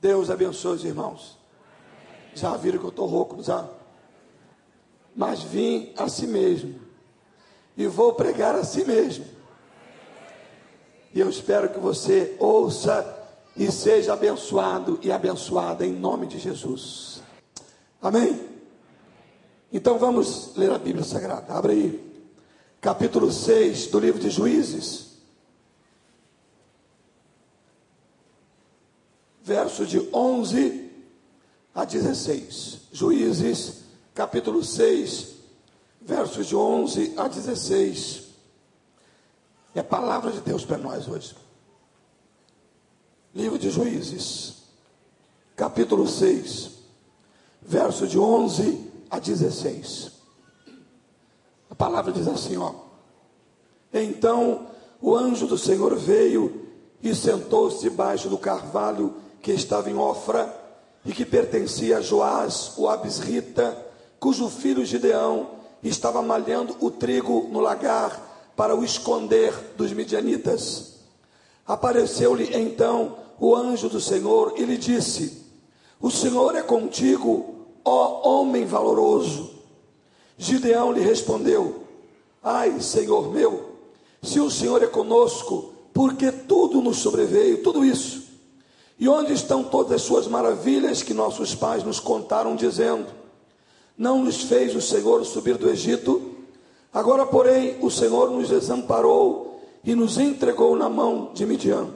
Deus abençoe os irmãos. Já viram que eu estou rouco, já? Mas vim a si mesmo. E vou pregar a si mesmo. E eu espero que você ouça e seja abençoado e abençoada em nome de Jesus. Amém? Então vamos ler a Bíblia Sagrada. Abre aí. Capítulo 6 do livro de Juízes. Verso de 11 a 16. Juízes, capítulo 6, versos de 11 a 16. É a palavra de Deus para nós hoje. Livro de Juízes, capítulo 6, verso de 11 a 16. A palavra diz assim, ó: Então o anjo do Senhor veio e sentou-se debaixo do carvalho que estava em Ofra e que pertencia a Joás, o Abisrita, cujo filho Gideão estava malhando o trigo no lagar para o esconder dos midianitas. Apareceu-lhe então o anjo do Senhor e lhe disse: O Senhor é contigo, ó homem valoroso. Gideão lhe respondeu: Ai, Senhor meu, se o Senhor é conosco, porque tudo nos sobreveio, tudo isso. E onde estão todas as suas maravilhas que nossos pais nos contaram, dizendo: Não nos fez o Senhor subir do Egito? Agora, porém, o Senhor nos desamparou e nos entregou na mão de Midian.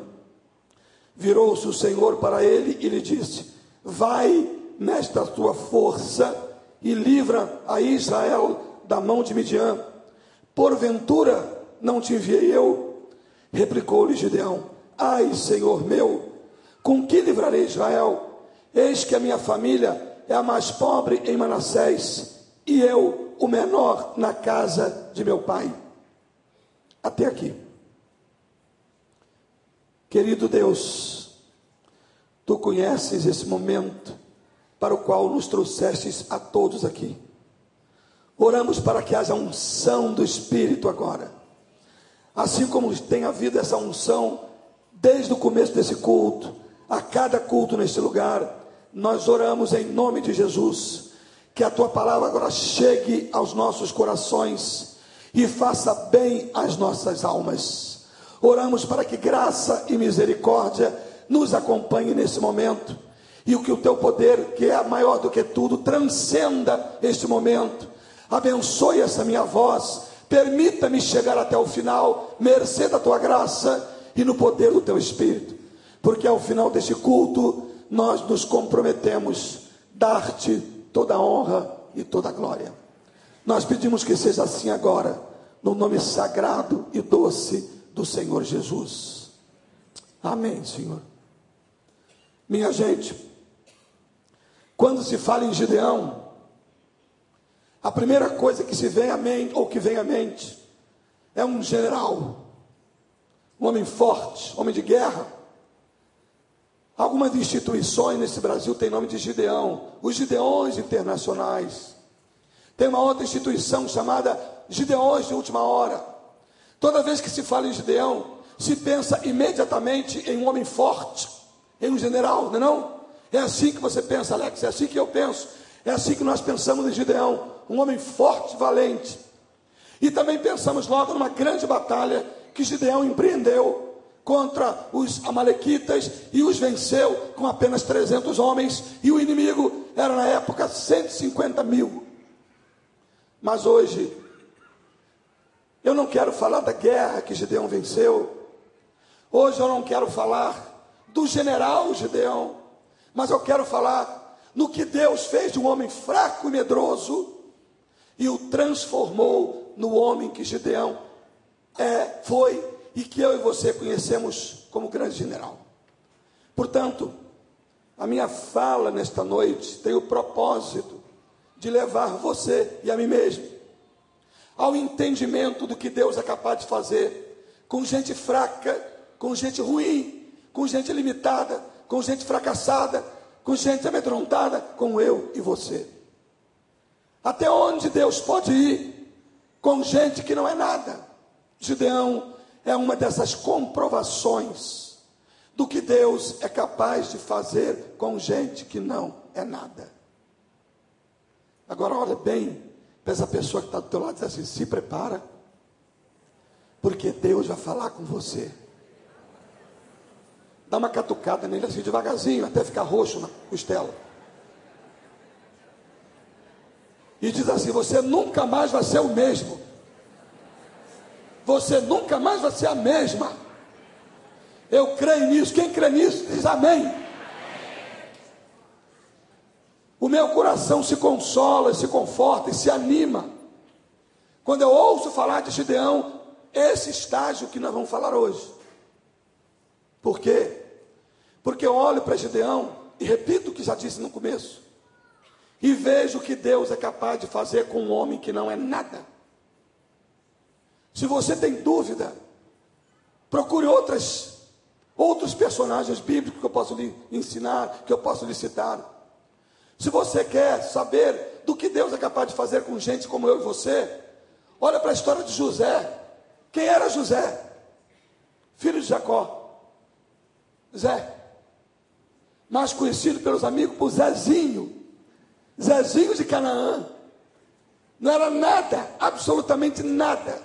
Virou-se o Senhor para ele e lhe disse: Vai nesta tua força e livra a Israel da mão de Midian. Porventura não te enviei eu? Replicou-lhe Gideão: Ai, Senhor meu, com que livrarei Israel? Eis que a minha família é a mais pobre em Manassés e eu o menor na casa de meu pai. Até aqui. Querido Deus, tu conheces esse momento para o qual nos trouxestes a todos aqui. Oramos para que haja unção do Espírito agora. Assim como tem havido essa unção desde o começo desse culto, a cada culto neste lugar, nós oramos em nome de Jesus, que a tua palavra agora chegue aos nossos corações e faça bem às nossas almas. Oramos para que graça e misericórdia nos acompanhe nesse momento. E o que o teu poder, que é maior do que tudo, transcenda este momento. Abençoe essa minha voz. Permita-me chegar até o final, mercê da tua graça e no poder do teu espírito. Porque ao final deste culto, nós nos comprometemos dar-te toda a honra e toda a glória. Nós pedimos que seja assim agora, no nome sagrado e doce do Senhor Jesus. Amém, Senhor. Minha gente, quando se fala em Gideão, a primeira coisa que se vem à mente, ou que vem à mente, é um general, um homem forte, homem de guerra. Algumas instituições nesse Brasil têm nome de Gideão, os Gideões Internacionais. Tem uma outra instituição chamada Gideões de Última Hora. Toda vez que se fala em Gideão, se pensa imediatamente em um homem forte, em um general, não é não? É assim que você pensa, Alex, é assim que eu penso. É assim que nós pensamos em Gideão, um homem forte, valente. E também pensamos logo numa grande batalha que Gideão empreendeu contra os amalequitas e os venceu com apenas 300 homens, e o inimigo era na época 150 mil. Mas hoje eu não quero falar da guerra que Gideão venceu. Hoje eu não quero falar do general Gideão, mas eu quero falar no que Deus fez de um homem fraco e medroso e o transformou no homem que Gideão é, foi e que eu e você conhecemos como grande general. Portanto, a minha fala nesta noite tem o propósito de levar você e a mim mesmo ao entendimento do que Deus é capaz de fazer com gente fraca, com gente ruim, com gente limitada, com gente fracassada, com gente amedrontada, como eu e você. Até onde Deus pode ir com gente que não é nada? Gideão é uma dessas comprovações do que Deus é capaz de fazer com gente que não é nada. Agora olha bem para essa pessoa que está do teu lado e diz assim, se prepara, porque Deus vai falar com você. Dá uma catucada nele assim devagarzinho, até ficar roxo na costela. E diz assim: Você nunca mais vai ser o mesmo. Você nunca mais vai ser a mesma. Eu creio nisso. Quem crê nisso, diz amém. O meu coração se consola, se conforta e se anima. Quando eu ouço falar de Gideão, esse estágio que nós vamos falar hoje. Por quê? Porque eu olho para Gideão e repito o que já disse no começo. E vejo que Deus é capaz de fazer com um homem que não é nada. Se você tem dúvida, procure outras, outros personagens bíblicos que eu posso lhe ensinar, que eu posso lhe citar. Se você quer saber do que Deus é capaz de fazer com gente como eu e você, olha para a história de José. Quem era José? Filho de Jacó. Zé mais conhecido pelos amigos por Zezinho, Zezinho de Canaã. Não era nada, absolutamente nada.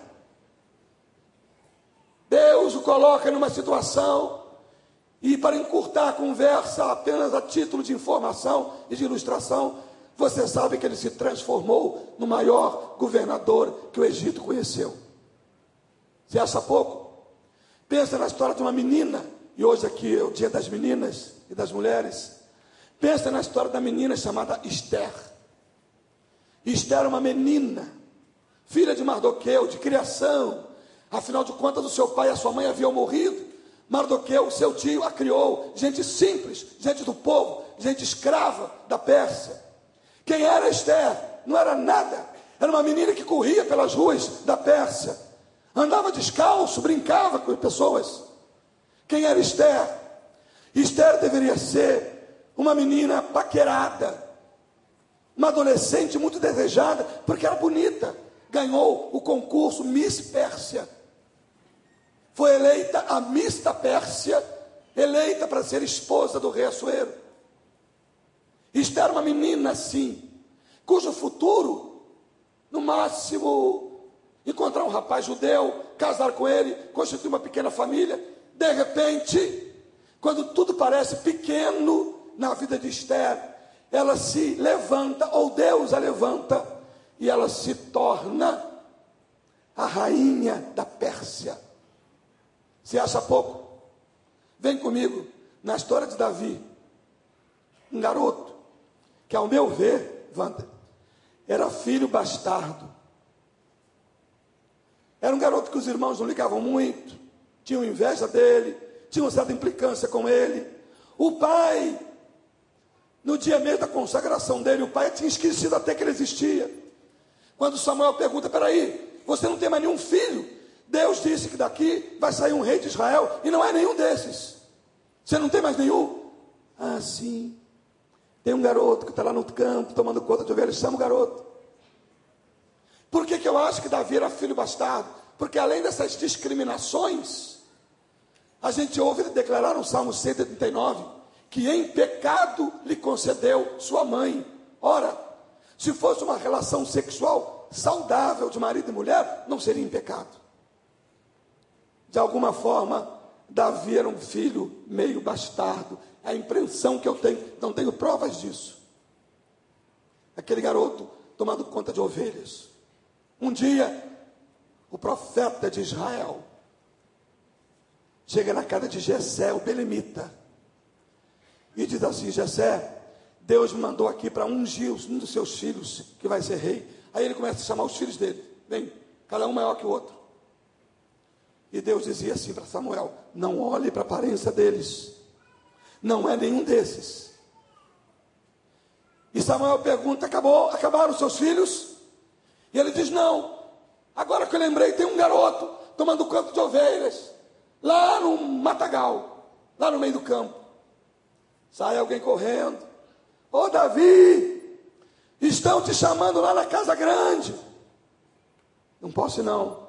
Deus o coloca numa situação, e para encurtar a conversa apenas a título de informação e de ilustração, você sabe que ele se transformou no maior governador que o Egito conheceu. Você acha pouco? Pensa na história de uma menina, e hoje aqui é o dia das meninas, e das mulheres. Pensa na história da menina chamada Esther. Esther era uma menina, filha de Mardoqueu, de criação. Afinal de contas, o seu pai e a sua mãe haviam morrido. Mardoqueu, seu tio, a criou. Gente simples, gente do povo, gente escrava da Pérsia. Quem era Esther? Não era nada. Era uma menina que corria pelas ruas da Pérsia. Andava descalço, brincava com as pessoas. Quem era Esther? Esther deveria ser uma menina paquerada, uma adolescente muito desejada, porque era bonita. Ganhou o concurso Miss Pérsia. Foi eleita a Miss da Pérsia, eleita para ser esposa do rei Assuero. Esther era uma menina assim, cujo futuro, no máximo, encontrar um rapaz judeu, casar com ele, constituir uma pequena família, de repente, quando tudo parece pequeno na vida de Esther, ela se levanta, ou Deus a levanta, e ela se torna a rainha da Pérsia. Você acha pouco? Vem comigo na história de Davi, um garoto que, ao meu ver, Wanda, era filho bastardo. Era um garoto que os irmãos não ligavam muito, tinham inveja dele, tinha uma certa implicância com ele. O pai, no dia mesmo da consagração dele, o pai tinha esquecido até que ele existia. Quando Samuel pergunta: peraí, você não tem mais nenhum filho? Deus disse que daqui vai sair um rei de Israel e não é nenhum desses. Você não tem mais nenhum? Ah, sim. Tem um garoto que está lá no campo tomando conta de ovelhas, chama o garoto. Por que, que eu acho que Davi era filho bastardo? Porque além dessas discriminações, a gente ouve ele declarar no Salmo 139 que em pecado lhe concedeu sua mãe. Ora, se fosse uma relação sexual saudável de marido e mulher, não seria em pecado. De alguma forma, Davi era um filho meio bastardo. É a impressão que eu tenho, não tenho provas disso. Aquele garoto tomando conta de ovelhas. Um dia, o profeta de Israel chega na casa de Jessé, o Belemita, e diz assim: Jessé, Deus me mandou aqui para ungir um dos seus filhos, que vai ser rei. Aí ele começa a chamar os filhos dele, vem, cada um maior que o outro. E Deus dizia assim para Samuel: Não olhe para a aparência deles, não é nenhum desses. E Samuel pergunta: Acabou? Acabaram os seus filhos? E ele diz: Não. Agora que eu lembrei, tem um garoto tomando canto de ovelhas lá no matagal, lá no meio do campo. Sai alguém correndo. Ô oh, Davi, estão te chamando lá na casa grande. Não posso não.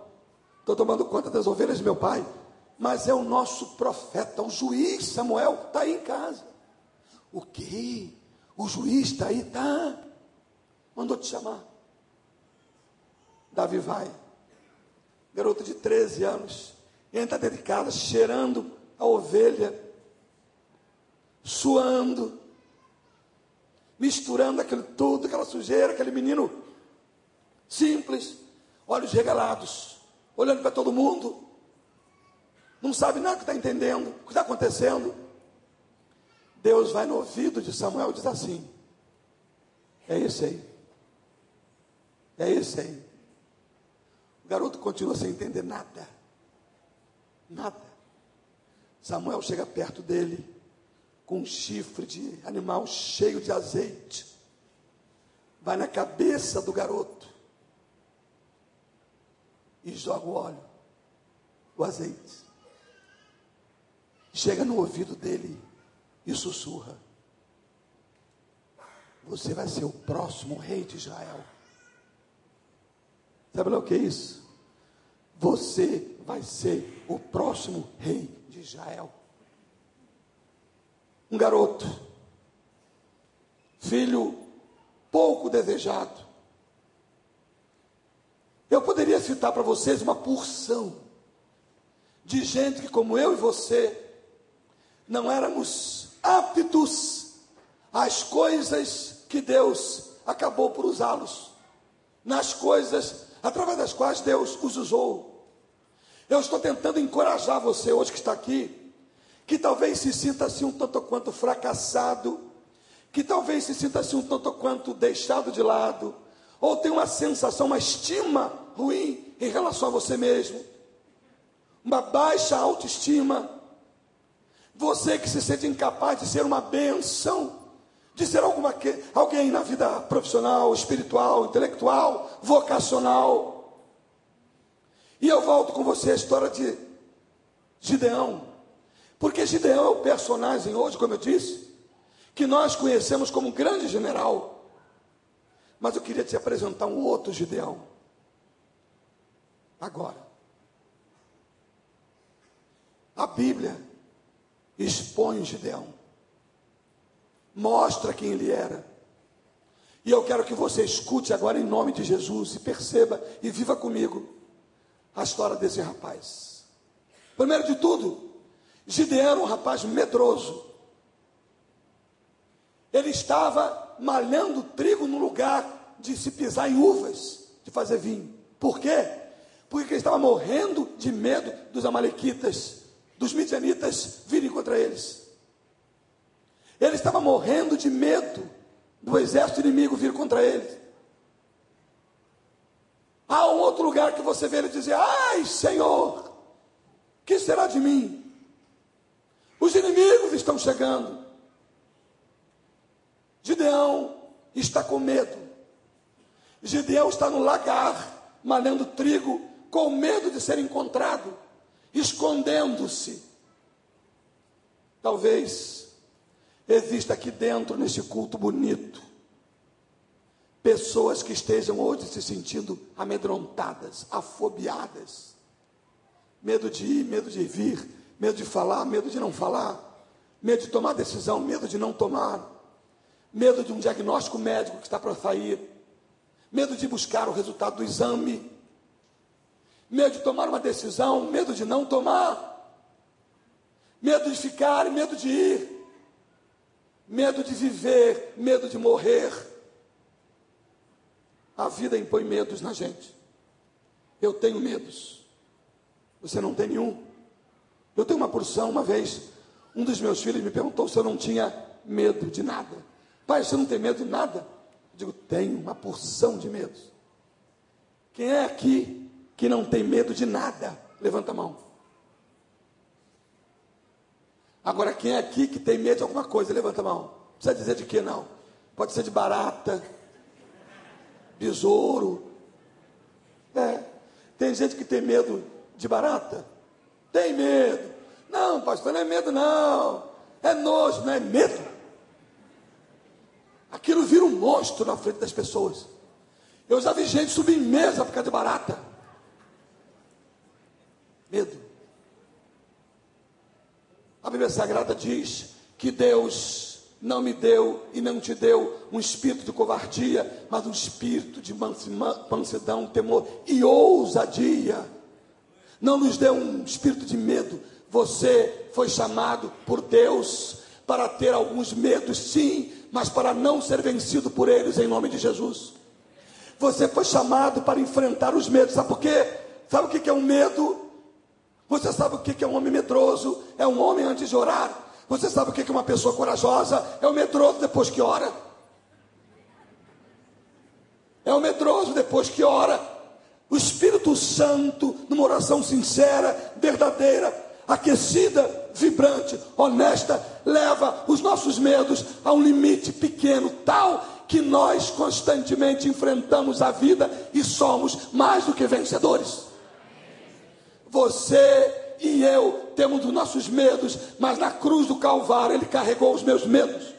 Estou tomando conta das ovelhas de meu pai. mas é o nosso profeta, o juiz Samuel está aí em casa. O que? O juiz está aí? Está. Mandou te chamar. Davi vai. Garoto de 13 anos. Entra dentro de casa, cheirando a ovelha, suando, misturando aquilo tudo, aquela sujeira, aquele menino simples, olhos regalados, olhando para todo mundo, não sabe nada que está entendendo, o que está acontecendo. Deus vai no ouvido de Samuel e diz assim: É esse aí. É esse aí. O garoto continua sem entender nada. Nada. Samuel chega perto dele com um chifre de animal cheio de azeite. Vai na cabeça do garoto e joga o óleo, o azeite. Chega no ouvido dele e sussurra: Você vai ser o próximo rei de Israel. Sabe lá o que é isso? Você vai ser o próximo rei de Israel. Um garoto, filho pouco desejado. Eu poderia citar para vocês uma porção de gente que, como eu e você, não éramos aptos às coisas que Deus acabou por usá-los, nas coisas através das quais Deus os usou. Eu estou tentando encorajar você hoje que está aqui, que talvez se sinta assim um tanto quanto fracassado, que talvez se sinta assim um tanto quanto deixado de lado, ou tem uma sensação, uma estima ruim em relação a você mesmo, uma baixa autoestima, você que se sente incapaz de ser uma benção, de ser alguma, alguém na vida profissional, espiritual, intelectual, vocacional. E eu volto com você a história de Gideão. Porque Gideão é o personagem hoje, como eu disse, que nós conhecemos como um grande general. Mas eu queria te apresentar um outro Gideão. Agora. A Bíblia expõe Gideão mostra quem ele era. E eu quero que você escute agora em nome de Jesus e perceba e viva comigo a história desse rapaz. Primeiro de tudo, Gideão era um rapaz medroso. Ele estava malhando trigo no lugar de se pisar em uvas, de fazer vinho. Por quê? Porque ele estava morrendo de medo dos amalequitas, dos midianitas virem contra eles. Ele estava morrendo de medo do exército inimigo vir contra ele. Há um outro lugar que você vê ele dizer: Ai, Senhor, que será de mim? Os inimigos estão chegando. Gideão está com medo. Gideão está no lagar, malhando trigo, com medo de ser encontrado, escondendo-se. Talvez Existe aqui dentro, nesse culto bonito, pessoas que estejam hoje se sentindo amedrontadas, afobiadas, medo de ir, medo de vir, medo de falar, medo de não falar, medo de tomar decisão, medo de não tomar, medo de um diagnóstico médico que está para sair, medo de buscar o resultado do exame, medo de tomar uma decisão, medo de não tomar, medo de ficar, medo de ir medo de viver, medo de morrer. A vida impõe medos na gente. Eu tenho medos. Você não tem nenhum? Eu tenho uma porção, uma vez, um dos meus filhos me perguntou se eu não tinha medo de nada. Pai, você não tem medo de nada? Eu digo, tenho uma porção de medos. Quem é aqui que não tem medo de nada? Levanta a mão. Agora, quem é aqui que tem medo de alguma coisa? Levanta a mão. Não precisa dizer de que não. Pode ser de barata, besouro. É. Tem gente que tem medo de barata? Tem medo. Não, pastor, não é medo, não. É nojo, não é medo. Aquilo vira um monstro na frente das pessoas. Eu já vi gente subir em mesa por causa de barata. Medo. A Bíblia Sagrada diz que Deus não me deu e não te deu um espírito de covardia, mas um espírito de mansidão, temor e ousadia. Não nos deu um espírito de medo. Você foi chamado por Deus para ter alguns medos, sim, mas para não ser vencido por eles em nome de Jesus. Você foi chamado para enfrentar os medos, sabe por quê? Sabe o que é um medo? Você sabe o que é um homem medroso? É um homem antes de orar. Você sabe o que é uma pessoa corajosa? É um medroso depois que ora. É um medroso depois que ora. O Espírito Santo, numa oração sincera, verdadeira, aquecida, vibrante, honesta, leva os nossos medos a um limite pequeno, tal que nós constantemente enfrentamos a vida e somos mais do que vencedores. Você e eu temos os nossos medos, mas na cruz do Calvário Ele carregou os meus medos,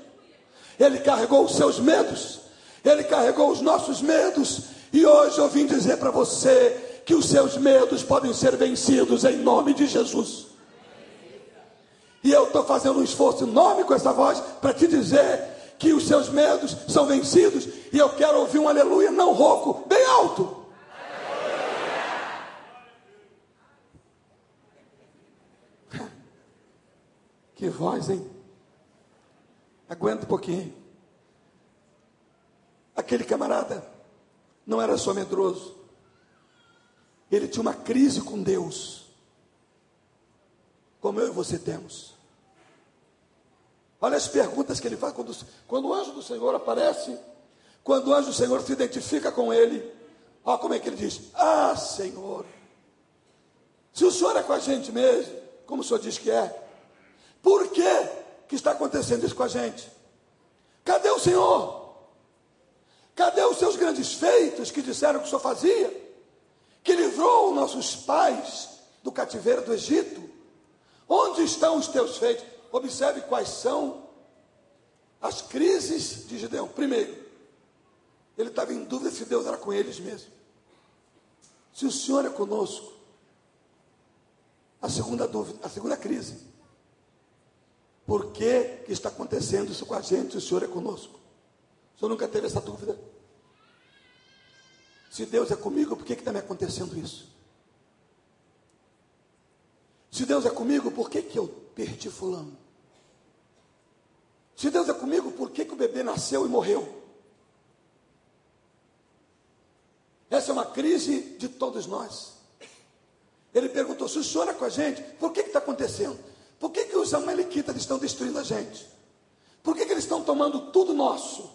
Ele carregou os seus medos, Ele carregou os nossos medos, e hoje eu vim dizer para você que os seus medos podem ser vencidos em nome de Jesus. E eu estou fazendo um esforço enorme com essa voz para te dizer que os seus medos são vencidos, e eu quero ouvir um aleluia não rouco, bem alto. Que voz, hein? Aguenta um pouquinho. Aquele camarada não era só medroso, ele tinha uma crise com Deus, como eu e você temos. Olha as perguntas que ele faz quando, quando o anjo do Senhor aparece, quando o anjo do Senhor se identifica com ele. Olha como é que ele diz: Ah, Senhor, se o Senhor é com a gente mesmo, como o Senhor diz que é, por que, que está acontecendo isso com a gente? Cadê o Senhor? Cadê os seus grandes feitos que disseram que o Senhor fazia? Que livrou nossos pais do cativeiro do Egito? Onde estão os teus feitos? Observe quais são as crises de Gideão. Primeiro, ele estava em dúvida se Deus era com eles mesmo. Se o Senhor é conosco. A segunda dúvida, a segunda crise. Por que, que está acontecendo isso com a gente se o Senhor é conosco? O Senhor nunca teve essa dúvida? Se Deus é comigo, por que está me acontecendo isso? Se Deus é comigo, por que, que eu perdi fulano? Se Deus é comigo, por que, que o bebê nasceu e morreu? Essa é uma crise de todos nós. Ele perguntou: se o senhor é com a gente, por que está acontecendo? Por que, que os amalequitas estão destruindo a gente? Por que, que eles estão tomando tudo nosso?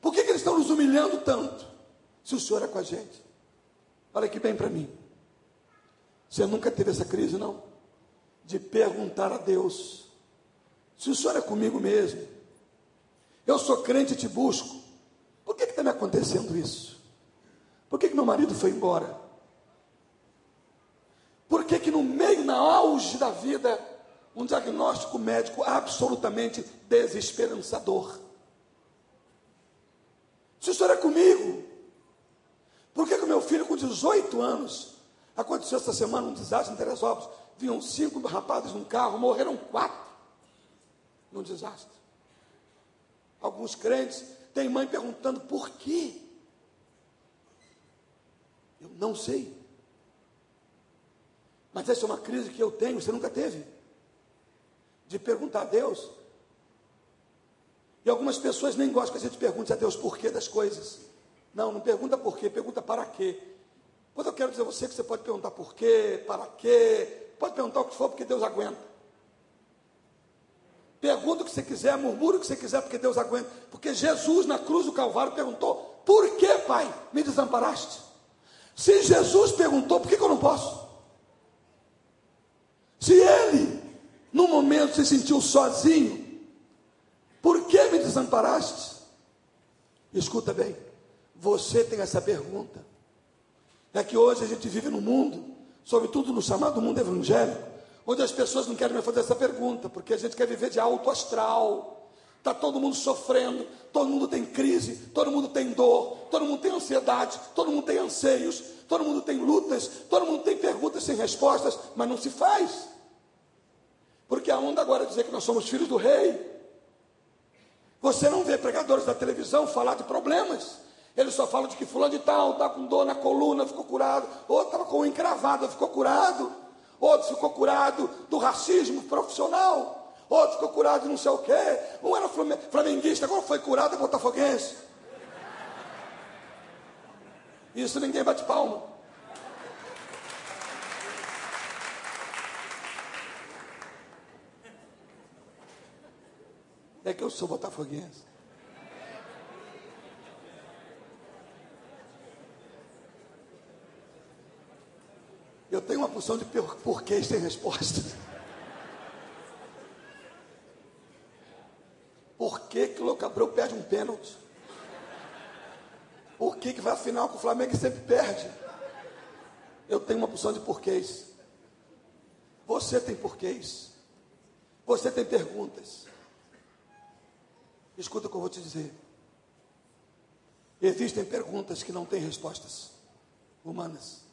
Por que, que eles estão nos humilhando tanto? Se o Senhor é com a gente. Olha aqui bem para mim. Você nunca teve essa crise, não? De perguntar a Deus: se o Senhor é comigo mesmo, eu sou crente e te busco, por que está me acontecendo isso? Por que, que meu marido foi embora? Por que, que no meio, na auge da vida, um diagnóstico médico absolutamente desesperançador. Se o senhor é comigo, por que o meu filho com 18 anos, aconteceu essa semana um desastre em Teresópolis, vinham cinco rapazes num carro, morreram quatro num desastre. Alguns crentes têm mãe perguntando por quê. Eu não sei. Mas essa é uma crise que eu tenho, você nunca teve de perguntar a Deus. E algumas pessoas nem gostam que a gente pergunte a Deus por quê das coisas. Não, não pergunta por quê, pergunta para quê. Pois eu quero dizer a você que você pode perguntar por quê, para quê, pode perguntar o que for, porque Deus aguenta. Pergunta o que você quiser, murmura o que você quiser, porque Deus aguenta. Porque Jesus na cruz do Calvário perguntou: Por que, Pai, me desamparaste? Se Jesus perguntou, por que, que eu não posso? Se Ele no momento se sentiu sozinho, por que me desamparaste? Escuta bem, você tem essa pergunta. É que hoje a gente vive no mundo, sobretudo no chamado mundo evangélico, onde as pessoas não querem mais fazer essa pergunta, porque a gente quer viver de alto astral. Está todo mundo sofrendo, todo mundo tem crise, todo mundo tem dor, todo mundo tem ansiedade, todo mundo tem anseios, todo mundo tem lutas, todo mundo tem perguntas sem respostas, mas não se faz. Porque a onda agora é dizer que nós somos filhos do rei. Você não vê pregadores da televisão falar de problemas. Eles só falam de que fulano de tal está com dor na coluna, ficou curado. Outro estava com encravado, ficou curado. Outro ficou curado do racismo profissional. Outro ficou curado de não sei o quê. Um era flamenguista, agora foi curado é botafoguense. Isso ninguém bate palma. É que eu sou botafoguense. Eu tenho uma porção de porquês sem resposta. Por que, que o Locabrão perde um pênalti? Por que, que vai à final com o Flamengo e sempre perde? Eu tenho uma porção de porquês. Você tem porquês. Você tem perguntas. Escuta o que eu vou te dizer. Existem perguntas que não têm respostas humanas.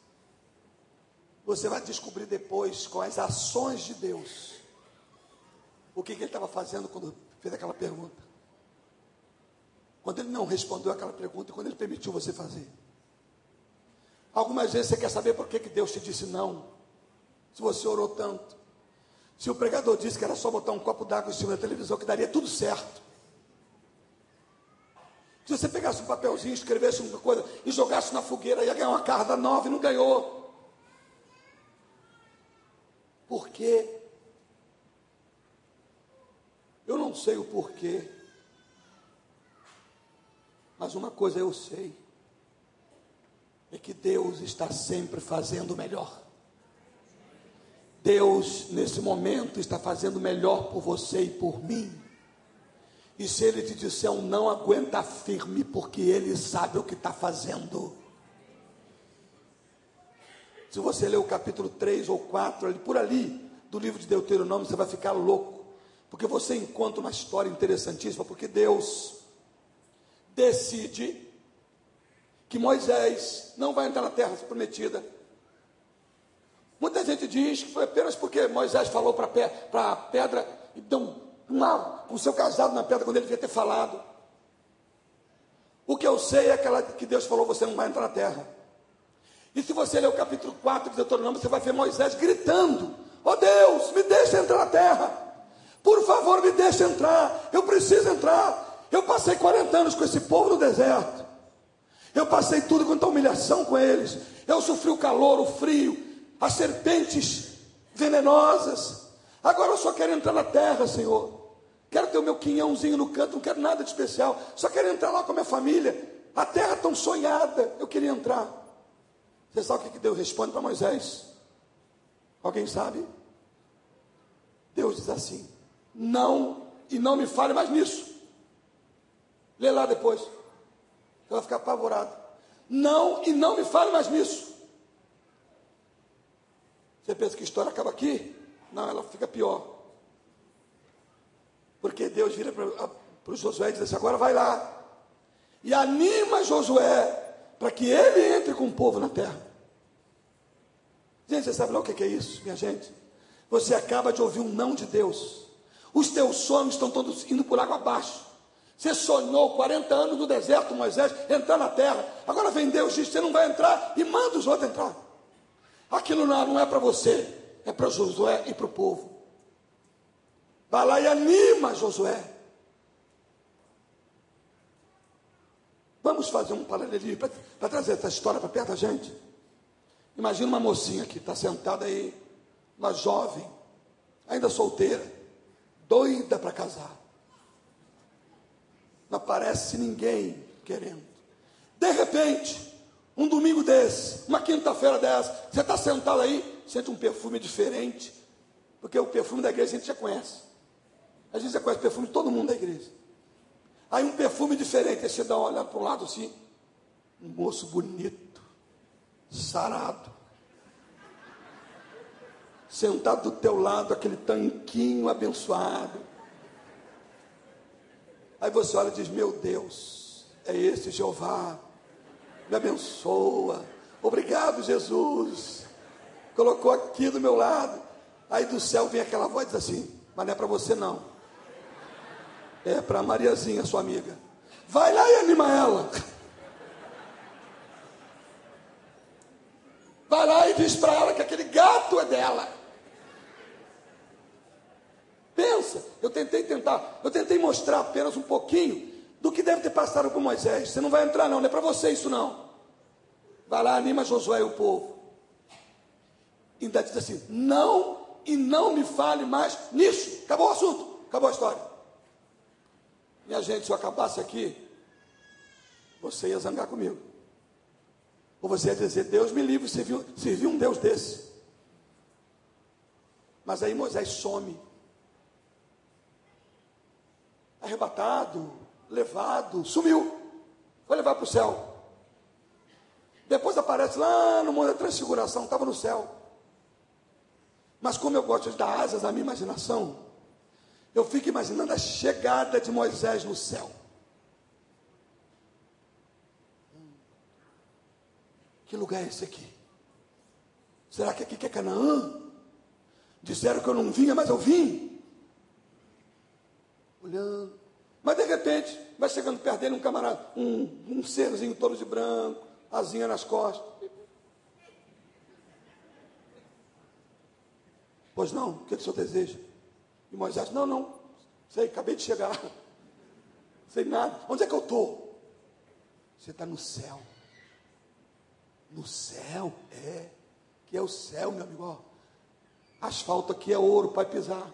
Você vai descobrir depois com as ações de Deus o que, que ele estava fazendo quando fez aquela pergunta. Quando ele não respondeu aquela pergunta e quando ele permitiu você fazer. Algumas vezes você quer saber por que, que Deus te disse não. Se você orou tanto. Se o pregador disse que era só botar um copo d'água em cima da televisão, que daria tudo certo. Se você pegasse um papelzinho, escrevesse uma coisa e jogasse na fogueira, ia ganhar uma carta nova e não ganhou. Por quê? Eu não sei o porquê. Mas uma coisa eu sei: é que Deus está sempre fazendo melhor. Deus, nesse momento, está fazendo melhor por você e por mim. E se ele te disser um não, aguenta firme, porque ele sabe o que está fazendo. Se você ler o capítulo 3 ou 4, ali, por ali, do livro de Deuteronômio, você vai ficar louco. Porque você encontra uma história interessantíssima, porque Deus decide que Moisés não vai entrar na terra prometida. Muita gente diz que foi apenas porque Moisés falou para a pedra e deu uma, com o seu casado na pedra quando ele devia ter falado. O que eu sei é aquela que Deus falou: você não vai entrar na terra. E se você ler o capítulo 4 de Deuteronômio, você vai ver Moisés gritando: Ó oh Deus, me deixa entrar na terra. Por favor, me deixa entrar. Eu preciso entrar. Eu passei 40 anos com esse povo no deserto. Eu passei tudo quanto humilhação com eles. Eu sofri o calor, o frio, as serpentes venenosas. Agora eu só quero entrar na terra, Senhor. Quero ter o meu quinhãozinho no canto, não quero nada de especial. Só quero entrar lá com a minha família. A terra tão sonhada, eu queria entrar. Você sabe o que Deus responde para Moisés? Alguém sabe? Deus diz assim: Não, e não me fale mais nisso. Lê lá depois. Você vai ficar apavorado. Não, e não me fale mais nisso. Você pensa que a história acaba aqui? Não, ela fica pior. Porque Deus vira para o Josué e diz assim: agora vai lá. E anima Josué para que ele entre com o povo na terra. Gente, você sabe lá o que é isso, minha gente? Você acaba de ouvir um não de Deus. Os teus sonhos estão todos indo por água abaixo. Você sonhou 40 anos no deserto, Moisés, entrar na terra. Agora vem Deus diz: você não vai entrar e manda os outros entrar. Aquilo não é para você, é para Josué e para o povo. Vai lá e anima Josué. Vamos fazer um paralelismo para trazer essa história para perto da gente. Imagina uma mocinha que está sentada aí, uma jovem, ainda solteira, doida para casar. Não aparece ninguém querendo. De repente, um domingo desse, uma quinta-feira dessa, você está sentado aí, sente um perfume diferente, porque o perfume da igreja a gente já conhece. Às vezes você conhece perfume de todo mundo da igreja. Aí um perfume diferente, aí você dá uma olhada para o lado assim, um moço bonito, sarado, sentado do teu lado, aquele tanquinho abençoado. Aí você olha e diz: Meu Deus, é esse Jeová, me abençoa. Obrigado, Jesus. Colocou aqui do meu lado. Aí do céu vem aquela voz e diz assim: Mas não é para você não. É para Mariazinha, sua amiga. Vai lá e anima ela. Vai lá e diz para ela que aquele gato é dela. Pensa, eu tentei tentar, eu tentei mostrar apenas um pouquinho do que deve ter passado por Moisés. Você não vai entrar, não, não é para você isso não. Vai lá, anima Josué e o povo. E ainda diz assim: não e não me fale mais nisso. Acabou o assunto, acabou a história. Minha gente, se eu acabasse aqui, você ia zangar comigo. Ou você ia dizer, Deus me livre, serviu, serviu um Deus desse. Mas aí Moisés some. Arrebatado, levado, sumiu. Foi levar para o céu. Depois aparece lá no mundo da transfiguração, estava no céu. Mas como eu gosto de dar asas à minha imaginação, eu fico imaginando a chegada de Moisés no céu. Que lugar é esse aqui? Será que aqui é Canaã? Disseram que eu não vinha, mas eu vim. Olhando. Mas de repente, vai chegando perto dele um camarada, um, um serzinho todo de branco, asinha nas costas. Pois não, o que, que o senhor deseja? E Moisés, não, não, sei, acabei de chegar. Sei nada. Onde é que eu estou? Você está no céu. No céu, é. Que é o céu, meu amigo. Ó. Asfalto aqui é ouro para pisar.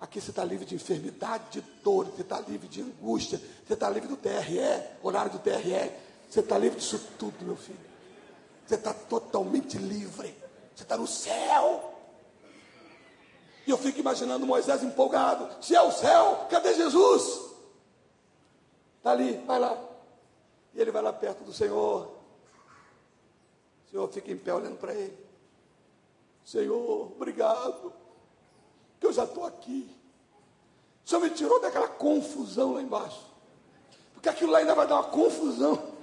Aqui você está livre de enfermidade, de dor, você está livre de angústia, você está livre do TRE, horário do TRE. Você está livre disso tudo, meu filho. Você está totalmente livre. Você está no céu. E eu fico imaginando Moisés empolgado. Se é o céu, cadê Jesus? Está ali, vai lá. E ele vai lá perto do Senhor. Senhor fica em pé olhando para ele. Senhor, obrigado, que eu já estou aqui. O Senhor me tirou daquela confusão lá embaixo. Porque aquilo lá ainda vai dar uma confusão.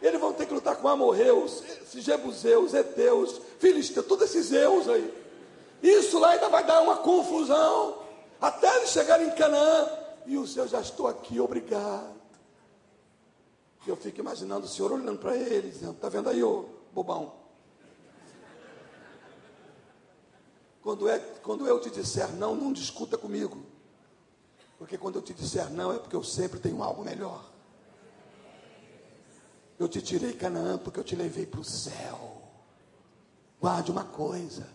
Eles vão ter que lutar com amorreus, jebuseus, eteus, filisteus, todos esses eus aí. Isso lá ainda vai dar uma confusão. Até eles chegarem em Canaã. E o Senhor já estou aqui, obrigado. Eu fico imaginando o Senhor olhando para eles, dizendo, está vendo aí, ô bobão? Quando, é, quando eu te disser não, não discuta comigo. Porque quando eu te disser não, é porque eu sempre tenho algo melhor. Eu te tirei Canaã porque eu te levei para o céu. Guarde uma coisa: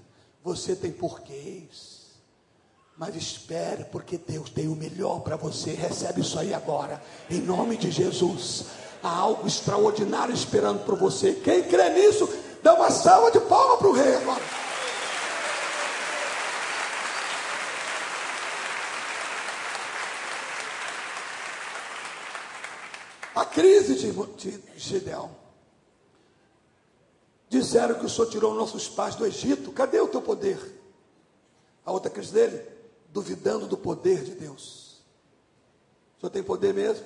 você tem porquês. Mas espere, porque Deus tem o melhor para você. Recebe isso aí agora, em nome de Jesus. Há algo extraordinário esperando por você. Quem crê nisso, dá uma salva de palmas para o rei agora. A crise de, de Gideão. Disseram que o Senhor tirou nossos pais do Egito. Cadê o teu poder? A outra crise dele, duvidando do poder de Deus. O Senhor tem poder mesmo?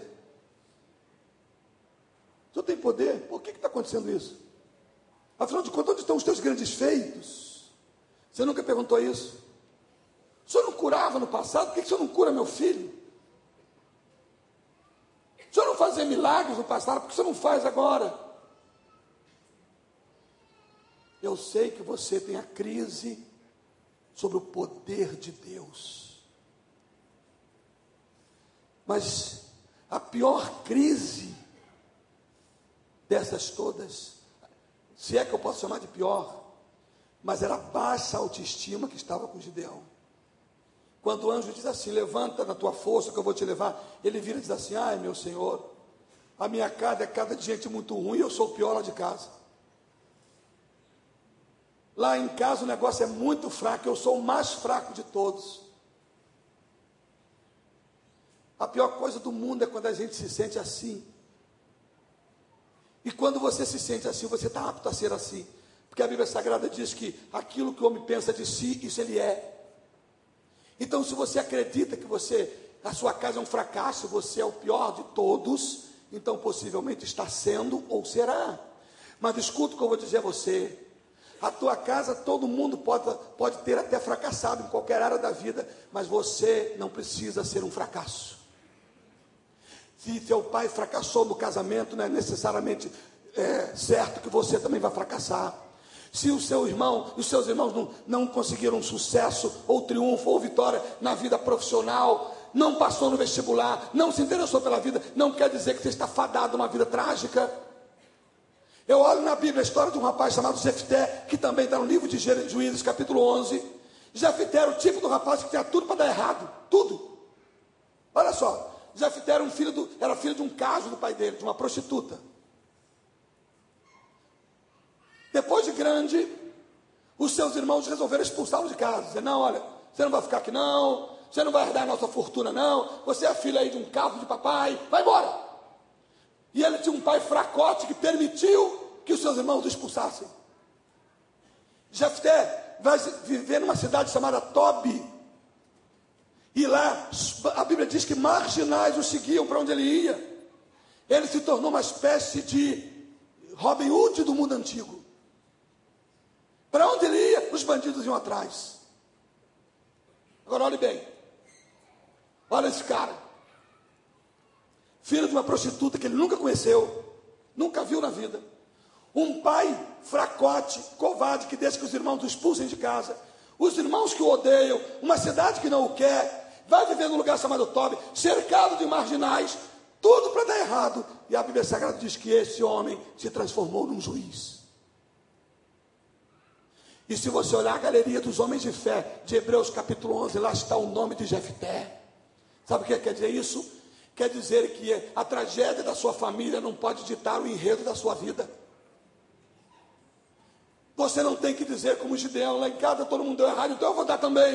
O senhor tem poder? Por que está acontecendo isso? Afinal de contas, onde estão os teus grandes feitos? Você nunca perguntou isso? O senhor não curava no passado? Por que o senhor não cura meu filho? O senhor não fazia milagres no passado? Por que o senhor não faz agora? Eu sei que você tem a crise sobre o poder de Deus. Mas a pior crise dessas todas, se é que eu posso chamar de pior, mas era baixa autoestima que estava com Gideão. Quando o anjo diz assim: Levanta na tua força que eu vou te levar, ele vira e diz assim: Ai meu Senhor, a minha casa é casa de gente muito ruim, eu sou o pior lá de casa. Lá em casa o negócio é muito fraco, eu sou o mais fraco de todos. A pior coisa do mundo é quando a gente se sente assim. E quando você se sente assim, você está apto a ser assim. Porque a Bíblia Sagrada diz que aquilo que o homem pensa de si, isso ele é. Então, se você acredita que você, a sua casa é um fracasso, você é o pior de todos, então possivelmente está sendo ou será. Mas escuta o que eu vou dizer a você. A tua casa todo mundo pode, pode ter até fracassado em qualquer área da vida, mas você não precisa ser um fracasso. Se seu pai fracassou no casamento, não é necessariamente é, certo que você também vai fracassar. Se o seu irmão, os seus irmãos não, não conseguiram sucesso, ou triunfo, ou vitória na vida profissional, não passou no vestibular, não se interessou pela vida, não quer dizer que você está fadado a uma vida trágica. Eu olho na Bíblia a história de um rapaz chamado Jefté, que também está no livro de Juízes, capítulo 11. Jefté era o tipo do rapaz que tinha tudo para dar errado, tudo. Olha só, Jefté era, um filho do, era filho de um caso do pai dele, de uma prostituta. Depois de grande, os seus irmãos resolveram expulsá-lo de casa. Dizer, não, olha, você não vai ficar aqui não, você não vai herdar a nossa fortuna não, você é filho aí de um carro de papai, vai embora. E ele tinha um pai fracote que permitiu que os seus irmãos o expulsassem. Jefté vai viver numa cidade chamada Tobi. E lá a Bíblia diz que marginais o seguiam para onde ele ia. Ele se tornou uma espécie de Robin Hood do mundo antigo. Para onde ele ia, os bandidos iam atrás. Agora olhe bem. Olha esse cara. Filho de uma prostituta que ele nunca conheceu, nunca viu na vida. Um pai fracote, covarde, que deixa que os irmãos o expulsem de casa. Os irmãos que o odeiam, uma cidade que não o quer, vai viver num lugar chamado Tobi, cercado de marginais, tudo para dar errado. E a Bíblia Sagrada diz que esse homem se transformou num juiz. E se você olhar a galeria dos homens de fé de Hebreus capítulo 11, lá está o nome de Jefté. Sabe o que quer dizer isso? Quer dizer que a tragédia da sua família não pode ditar o enredo da sua vida. Você não tem que dizer como Gideão, lá em casa todo mundo deu errado, então eu vou dar também.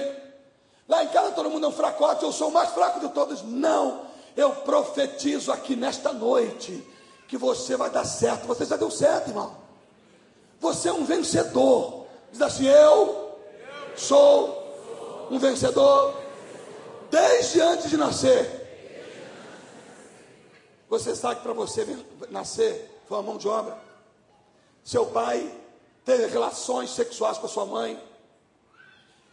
Lá em casa todo mundo é um fracote, eu sou o mais fraco de todos. Não, eu profetizo aqui nesta noite que você vai dar certo. Você já deu certo, irmão. Você é um vencedor. Diz assim: Eu sou um vencedor desde antes de nascer. Você sabe que para você nascer foi uma mão de obra. Seu pai teve relações sexuais com a sua mãe.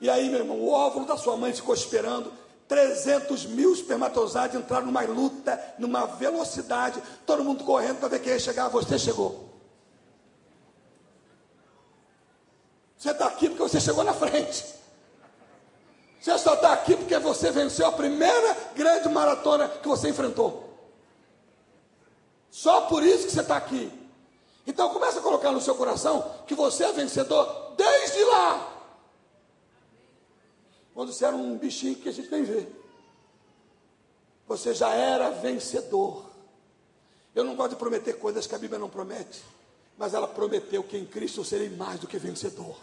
E aí, meu irmão, o óvulo da sua mãe ficou esperando. 300 mil espermatozoides entraram numa luta, numa velocidade, todo mundo correndo para ver quem ia chegar. Você chegou. Você está aqui porque você chegou na frente. Você só está aqui porque você venceu a primeira grande maratona que você enfrentou. Só por isso que você está aqui. Então começa a colocar no seu coração que você é vencedor desde lá. Quando você era um bichinho que a gente nem vê. Você já era vencedor. Eu não gosto de prometer coisas que a Bíblia não promete. Mas ela prometeu que em Cristo eu serei mais do que vencedor.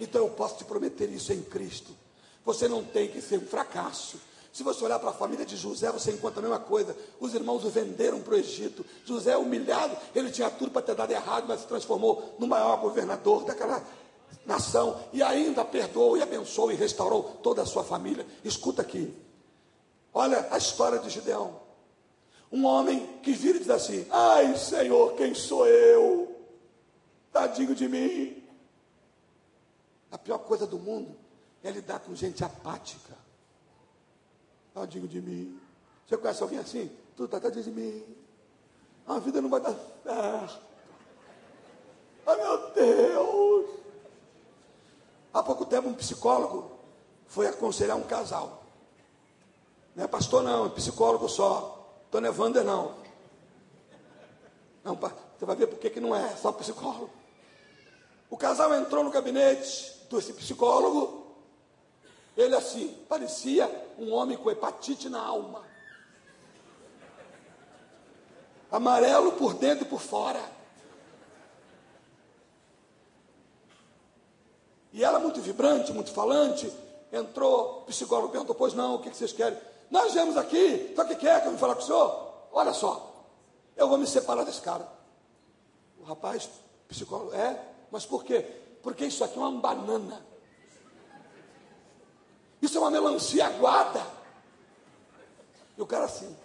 Então eu posso te prometer isso em Cristo. Você não tem que ser um fracasso. Se você olhar para a família de José, você encontra a mesma coisa. Os irmãos o venderam para o Egito. José, humilhado, ele tinha tudo para ter dado errado, mas se transformou no maior governador daquela nação. E ainda perdoou e abençoou e restaurou toda a sua família. Escuta aqui. Olha a história de Gideão. Um homem que vira e diz assim: Ai, Senhor, quem sou eu? Tadinho de mim. A pior coisa do mundo é lidar com gente apática. Tadinho de mim. Você conhece alguém assim? Tudo está tadinho de mim. A vida não vai dar certo. Ai meu Deus! Há pouco tempo um psicólogo foi aconselhar um casal. Não é pastor não, é psicólogo só. Estou nevando não. Não, você vai ver por que não é, só psicólogo. O casal entrou no gabinete, esse psicólogo, ele assim, parecia um homem com hepatite na alma. Amarelo por dentro e por fora. E ela muito vibrante, muito falante, entrou, o psicólogo perguntou, pois não, o que vocês querem? Nós viemos aqui, só que quer que eu vim falar com o senhor? Olha só, eu vou me separar desse cara. O rapaz, psicólogo, é? Mas por quê? Porque isso aqui é uma banana. Isso é uma melancia aguada. E o cara assim.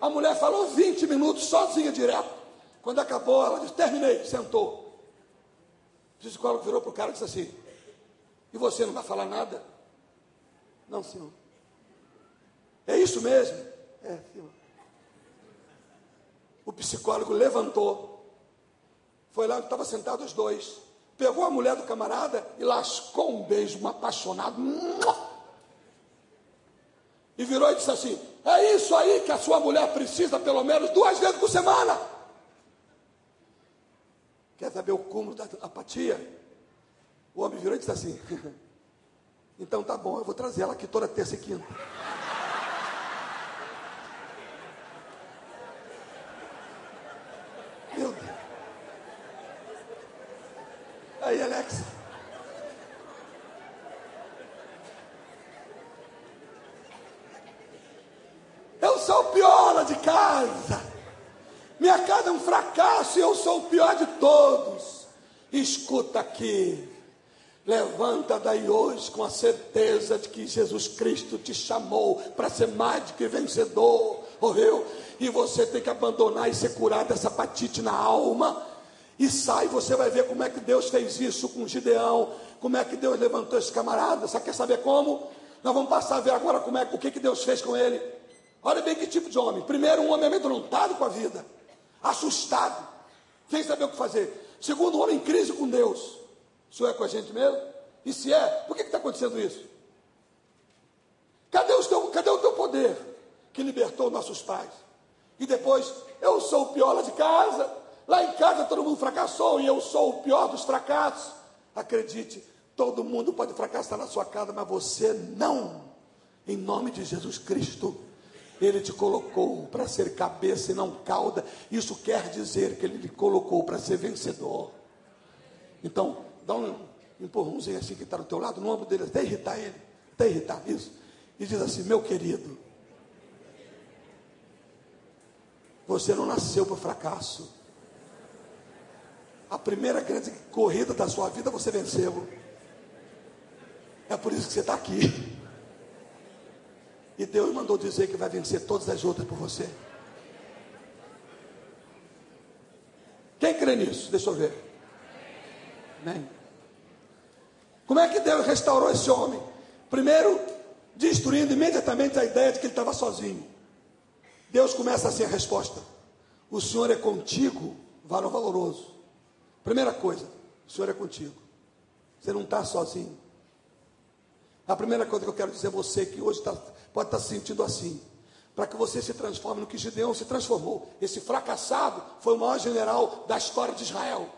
A mulher falou 20 minutos sozinha direto. Quando acabou, ela disse: Terminei, sentou. O psicólogo virou para o cara e disse assim: E você não vai falar nada? Não, senhor. É isso mesmo? É, senhor. O psicólogo levantou, foi lá onde estavam sentados os dois, pegou a mulher do camarada e lascou um beijo, um apaixonado. E virou e disse assim: É isso aí que a sua mulher precisa, pelo menos duas vezes por semana. Quer saber o cúmulo da apatia? O homem virou e disse assim: Então tá bom, eu vou trazer ela aqui toda terça e quinta. Meu Deus. Aí, Alex. Eu sou o pior de casa. Minha casa é um fracasso e eu sou o pior de todos. Escuta aqui. Levanta daí hoje com a certeza de que Jesus Cristo te chamou para ser mais do que vencedor, morreu, e você tem que abandonar e ser curado dessa apatite na alma. E sai, você vai ver como é que Deus fez isso com Gideão, como é que Deus levantou esse camarada. Você quer saber como? Nós vamos passar a ver agora como é, o que, que Deus fez com ele. Olha bem que tipo de homem. Primeiro, um homem amedrontado com a vida, assustado, sem saber o que fazer. Segundo, um homem em crise com Deus. Isso é com a gente mesmo? E se é, por que está acontecendo isso? Cadê, teu, cadê o teu poder que libertou nossos pais? E depois, eu sou o pior de casa. Lá em casa todo mundo fracassou e eu sou o pior dos fracassos. Acredite, todo mundo pode fracassar na sua casa, mas você não. Em nome de Jesus Cristo. Ele te colocou para ser cabeça e não cauda. Isso quer dizer que ele te colocou para ser vencedor. Então, dá um empurrãozinho assim que está do teu lado, no ombro dele, até irritar ele, até irritar, isso. E diz assim: Meu querido, você não nasceu para fracasso. A primeira grande corrida da sua vida você venceu. É por isso que você está aqui. E Deus mandou dizer que vai vencer todas as outras por você. Quem crê nisso? Deixa eu ver. Amém. Como é que Deus restaurou esse homem? Primeiro, destruindo imediatamente a ideia de que ele estava sozinho. Deus começa assim a resposta: O Senhor é contigo, varão valoroso. Primeira coisa, o Senhor é contigo. Você não está sozinho. A primeira coisa que eu quero dizer a você que hoje tá, pode estar tá se sentindo assim, para que você se transforme no que Gideão se transformou. Esse fracassado foi o maior general da história de Israel.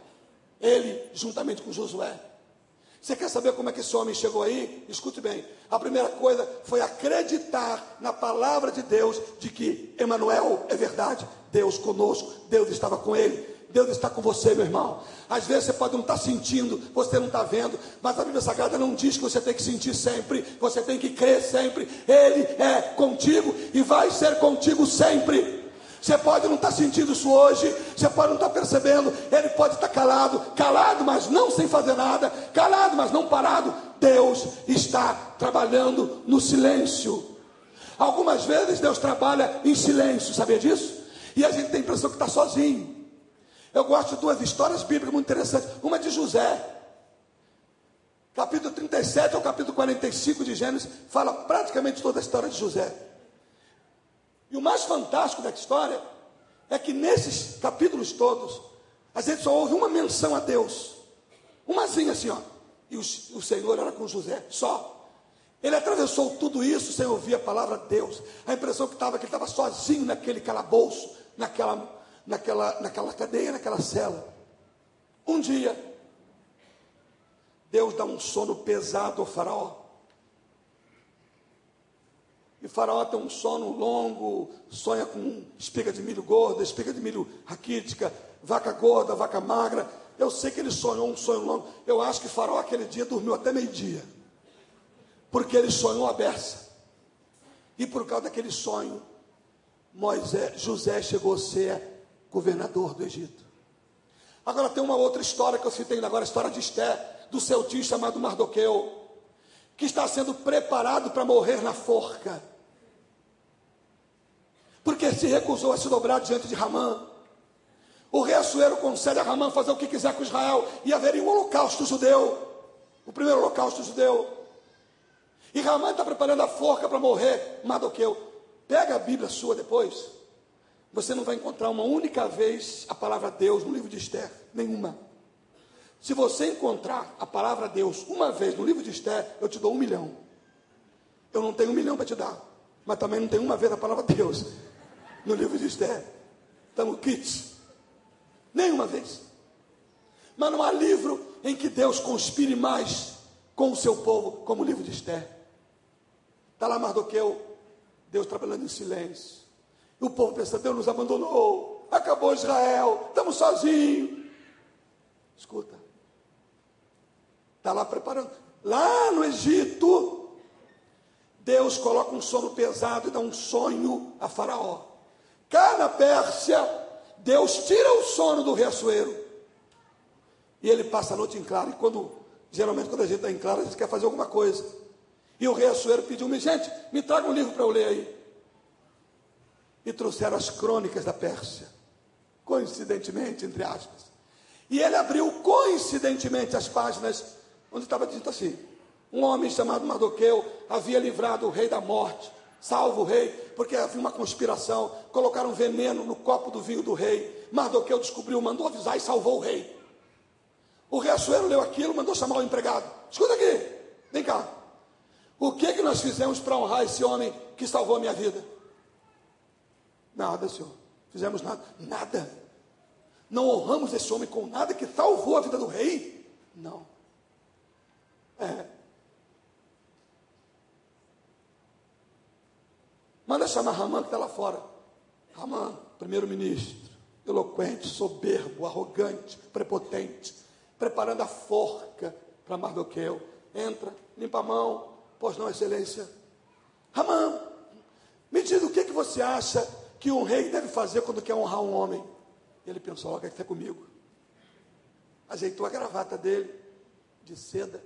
Ele, juntamente com Josué. Você quer saber como é que esse homem chegou aí? Escute bem. A primeira coisa foi acreditar na palavra de Deus de que Emanuel é verdade, Deus conosco, Deus estava com ele. Deus está com você, meu irmão. Às vezes você pode não estar sentindo, você não está vendo, mas a Bíblia Sagrada não diz que você tem que sentir sempre, você tem que crer sempre. Ele é contigo e vai ser contigo sempre. Você pode não estar sentindo isso hoje, você pode não estar percebendo, ele pode estar calado, calado, mas não sem fazer nada, calado, mas não parado. Deus está trabalhando no silêncio. Algumas vezes Deus trabalha em silêncio, sabia disso? E a gente tem a impressão que está sozinho. Eu gosto de duas histórias bíblicas muito interessantes. Uma de José. Capítulo 37 ao capítulo 45 de Gênesis fala praticamente toda a história de José. E o mais fantástico da história é que nesses capítulos todos, a gente só ouve uma menção a Deus. Umazinha assim, ó. E o, o Senhor era com José, só. Ele atravessou tudo isso sem ouvir a palavra de Deus. A impressão que estava que ele estava sozinho naquele calabouço, naquela naquela, naquela cadeia, naquela cela. Um dia, Deus dá um sono pesado ao faraó. E faraó tem um sono longo, sonha com espiga de milho gorda, espiga de milho raquítica, vaca gorda, vaca magra. Eu sei que ele sonhou um sonho longo. Eu acho que faraó aquele dia dormiu até meio-dia. Porque ele sonhou a beça. E por causa daquele sonho, Moisés, José chegou a ser governador do Egito. Agora tem uma outra história que eu citei agora, a história de Esté, do seu tio chamado Mardoqueu, que está sendo preparado para morrer na forca. Porque se recusou a se dobrar diante de Ramã. O rei Assuero concede a Ramã fazer o que quiser com Israel e haveria um holocausto judeu. O primeiro holocausto judeu. E Ramã está preparando a forca para morrer. Mardoqueu, pega a Bíblia sua depois. Você não vai encontrar uma única vez a palavra Deus no livro de Esther. Nenhuma. Se você encontrar a palavra Deus uma vez no livro de Esther, eu te dou um milhão. Eu não tenho um milhão para te dar, mas também não tenho uma vez a palavra Deus no livro de Esther. Estamos kits. Nenhuma vez. Mas não há livro em que Deus conspire mais com o seu povo como o livro de Esther. Está lá Mardoqueu, Deus trabalhando em silêncio. E o povo pensa, Deus nos abandonou, acabou Israel, estamos sozinhos. Escuta, está lá preparando. Lá no Egito, Deus coloca um sono pesado e dá um sonho a Faraó. Cá na Pérsia, Deus tira o sono do rei Assuero. E ele passa a noite em claro. E quando, geralmente, quando a gente está em claro, a gente quer fazer alguma coisa. E o rei Assuero pediu-me, gente, me traga um livro para eu ler aí. E trouxeram as crônicas da Pérsia. Coincidentemente, entre aspas. E ele abriu coincidentemente as páginas onde estava dito assim: um homem chamado Mardoqueu havia livrado o rei da morte, salvo o rei, porque havia uma conspiração, colocaram veneno no copo do vinho do rei. Mardoqueu descobriu, mandou avisar e salvou o rei. O rei Assuero leu aquilo, mandou chamar o empregado. Escuta aqui, vem cá. O que que nós fizemos para honrar esse homem que salvou a minha vida? Nada, senhor. Fizemos nada. Nada. Não honramos esse homem com nada que salvou a vida do rei? Não. É. Manda chamar Ramã que está lá fora. Ramã, primeiro-ministro, eloquente, soberbo, arrogante, prepotente, preparando a forca para Mardoqueu. Entra, limpa a mão, pois não, excelência. Ramã, me diz o que, que você acha que um rei deve fazer quando quer honrar um homem. Ele pensou, quer que está comigo. Ajeitou a gravata dele, de seda.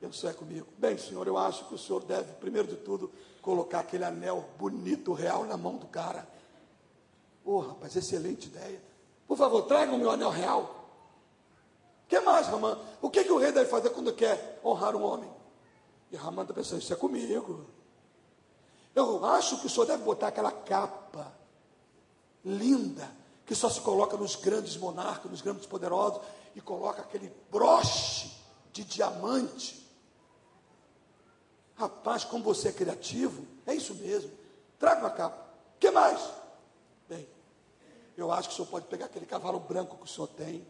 Pensou, é comigo. Bem, senhor, eu acho que o senhor deve, primeiro de tudo, colocar aquele anel bonito, real, na mão do cara. Ô, oh, rapaz, excelente ideia. Por favor, traga o meu anel real. O que mais, Ramã? O que, que o rei deve fazer quando quer honrar um homem? E Ramã está pensando, isso é comigo. Eu acho que o senhor deve botar aquela capa linda que só se coloca nos grandes monarcas, nos grandes poderosos, e coloca aquele broche de diamante. Rapaz, como você é criativo, é isso mesmo. Traga uma capa. O que mais? Bem, eu acho que o senhor pode pegar aquele cavalo branco que o senhor tem,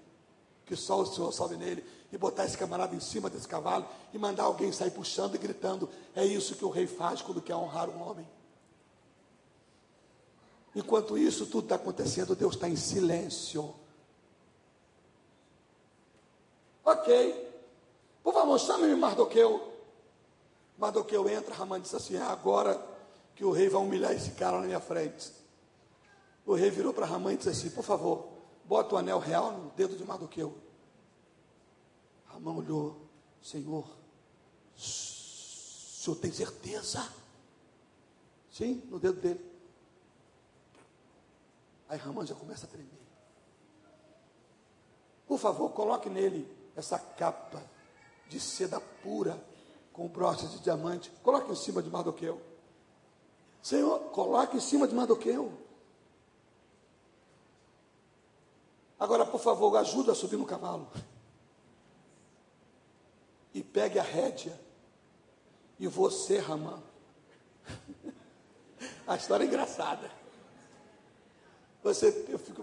que só o senhor sobe nele, e botar esse camarada em cima desse cavalo e mandar alguém sair puxando e gritando. É isso que o rei faz quando quer honrar um homem. Enquanto isso tudo está acontecendo, Deus está em silêncio. Ok. Por favor, chame-me Mardoqueu. Mardoqueu entra, Ramã diz assim: é agora que o rei vai humilhar esse cara na minha frente. O rei virou para Ramã e disse assim: Por favor, bota o anel real no dedo de Mardoqueu. Ramã olhou: Senhor, o senhor tem certeza? Sim, no dedo dele. Aí Ramã já começa a tremer. Por favor, coloque nele essa capa de seda pura com broches de diamante. Coloque em cima de Mardoqueu. Senhor, coloque em cima de Mardoqueu. Agora, por favor, ajuda a subir no cavalo. E pegue a rédea. E você, Ramã. a história é engraçada. Você, eu, fico,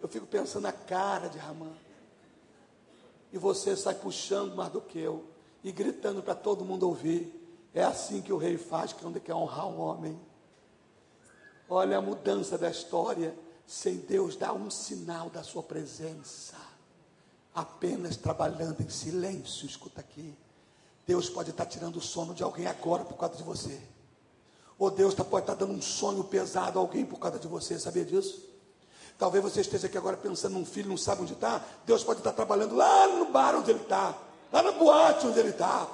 eu fico pensando na cara de Ramã. E você sai puxando Mardoqueu e gritando para todo mundo ouvir. É assim que o rei faz quando quer honrar um homem. Olha a mudança da história sem Deus dar um sinal da sua presença. Apenas trabalhando em silêncio, escuta aqui. Deus pode estar tirando o sono de alguém agora por causa de você. Ou Deus tá, pode estar dando um sonho pesado a alguém por causa de você, sabia disso? Talvez você esteja aqui agora pensando num filho, não sabe onde está. Deus pode estar trabalhando lá no bar onde ele está, lá na boate onde ele está.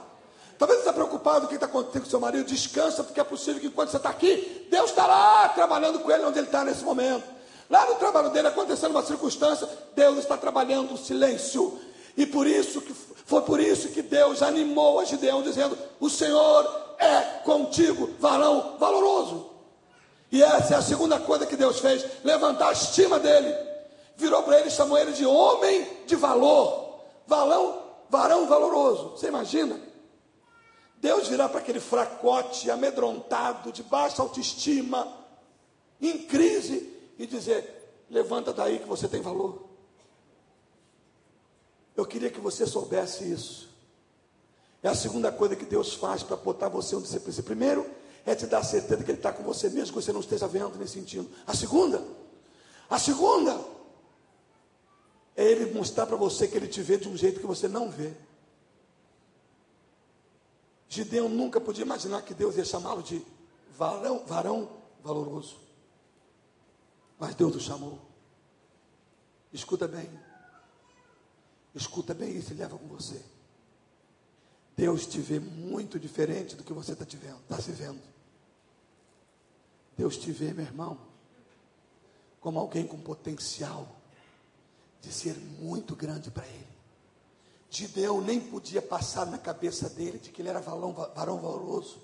Talvez você está preocupado com o que está acontecendo com seu marido. Descansa, porque é possível que enquanto você está aqui, Deus está lá trabalhando com ele onde ele está nesse momento. Lá no trabalho dele acontecendo uma circunstância, Deus está trabalhando o silêncio. E por isso que foi por isso que Deus animou a Gideão dizendo: "O Senhor é contigo, varão valoroso". E essa é a segunda coisa que Deus fez, levantar a estima dele. Virou para ele chamou ele de homem de valor, valão, varão valoroso. Você imagina? Deus virar para aquele fracote amedrontado, de baixa autoestima, em crise, e dizer: Levanta daí que você tem valor. Eu queria que você soubesse isso. É a segunda coisa que Deus faz para botar você onde você precisa. Primeiro, é te dar certeza que Ele está com você, mesmo que você não esteja vendo nem sentindo. A segunda, a segunda, é Ele mostrar para você que Ele te vê de um jeito que você não vê. Gideão nunca podia imaginar que Deus ia chamá-lo de varão, varão valoroso. Mas Deus o chamou. Escuta bem. Escuta bem isso e leva com você. Deus te vê muito diferente do que você está está se vendo. Deus te vê, meu irmão, como alguém com potencial de ser muito grande para Ele. Gideão nem podia passar na cabeça dele de que ele era varão, varão valoroso.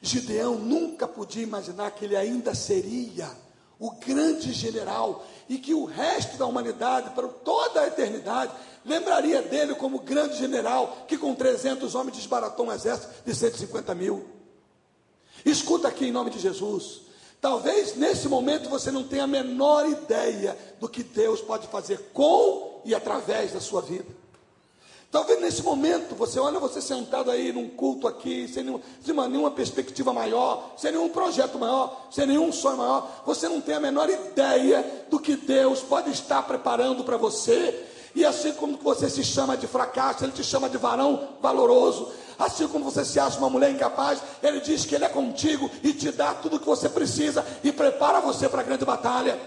Gideão nunca podia imaginar que ele ainda seria o grande general e que o resto da humanidade, para toda a eternidade, lembraria dele como grande general que com 300 homens desbaratou um exército de 150 mil. Escuta aqui em nome de Jesus. Talvez nesse momento você não tenha a menor ideia do que Deus pode fazer com e através da sua vida. Talvez nesse momento você olha você sentado aí num culto aqui, sem, nenhum, sem nenhuma perspectiva maior, sem nenhum projeto maior, sem nenhum sonho maior, você não tem a menor ideia do que Deus pode estar preparando para você. E assim como você se chama de fracasso, Ele te chama de varão valoroso. Assim como você se acha uma mulher incapaz, Ele diz que Ele é contigo e te dá tudo o que você precisa e prepara você para a grande batalha.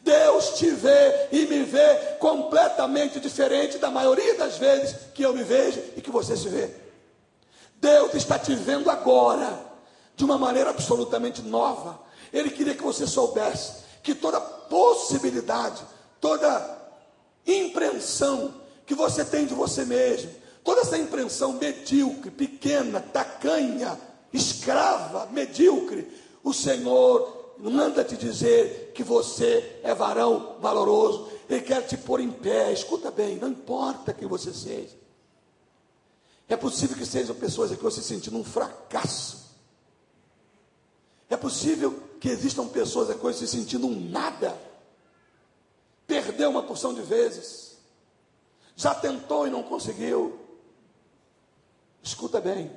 Deus te vê e me vê completamente diferente da maioria das vezes que eu me vejo e que você se vê. Deus está te vendo agora de uma maneira absolutamente nova. Ele queria que você soubesse que toda possibilidade, toda impressão que você tem de você mesmo, toda essa impressão medíocre, pequena, tacanha, escrava, medíocre, o Senhor manda te dizer que você é varão valoroso, Ele quer te pôr em pé. Escuta bem, não importa quem você seja. É possível que sejam pessoas aqui você sentindo um fracasso. É possível que existam pessoas aqui se sentindo um nada. Perdeu uma porção de vezes. Já tentou e não conseguiu. Escuta bem.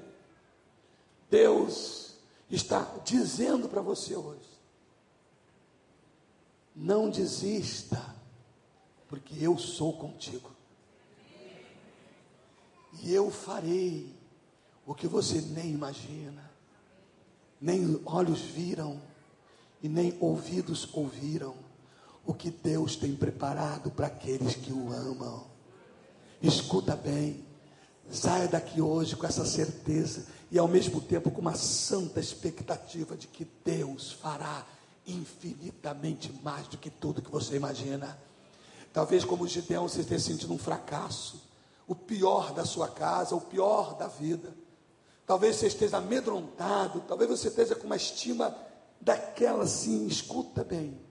Deus está dizendo para você hoje não desista, porque eu sou contigo. E eu farei o que você nem imagina, nem olhos viram e nem ouvidos ouviram o que Deus tem preparado para aqueles que o amam. Escuta bem, saia daqui hoje com essa certeza e ao mesmo tempo com uma santa expectativa de que Deus fará infinitamente mais do que tudo que você imagina. Talvez como Gideão você esteja sentindo um fracasso, o pior da sua casa, o pior da vida. Talvez você esteja amedrontado, talvez você esteja com uma estima daquela assim, escuta bem.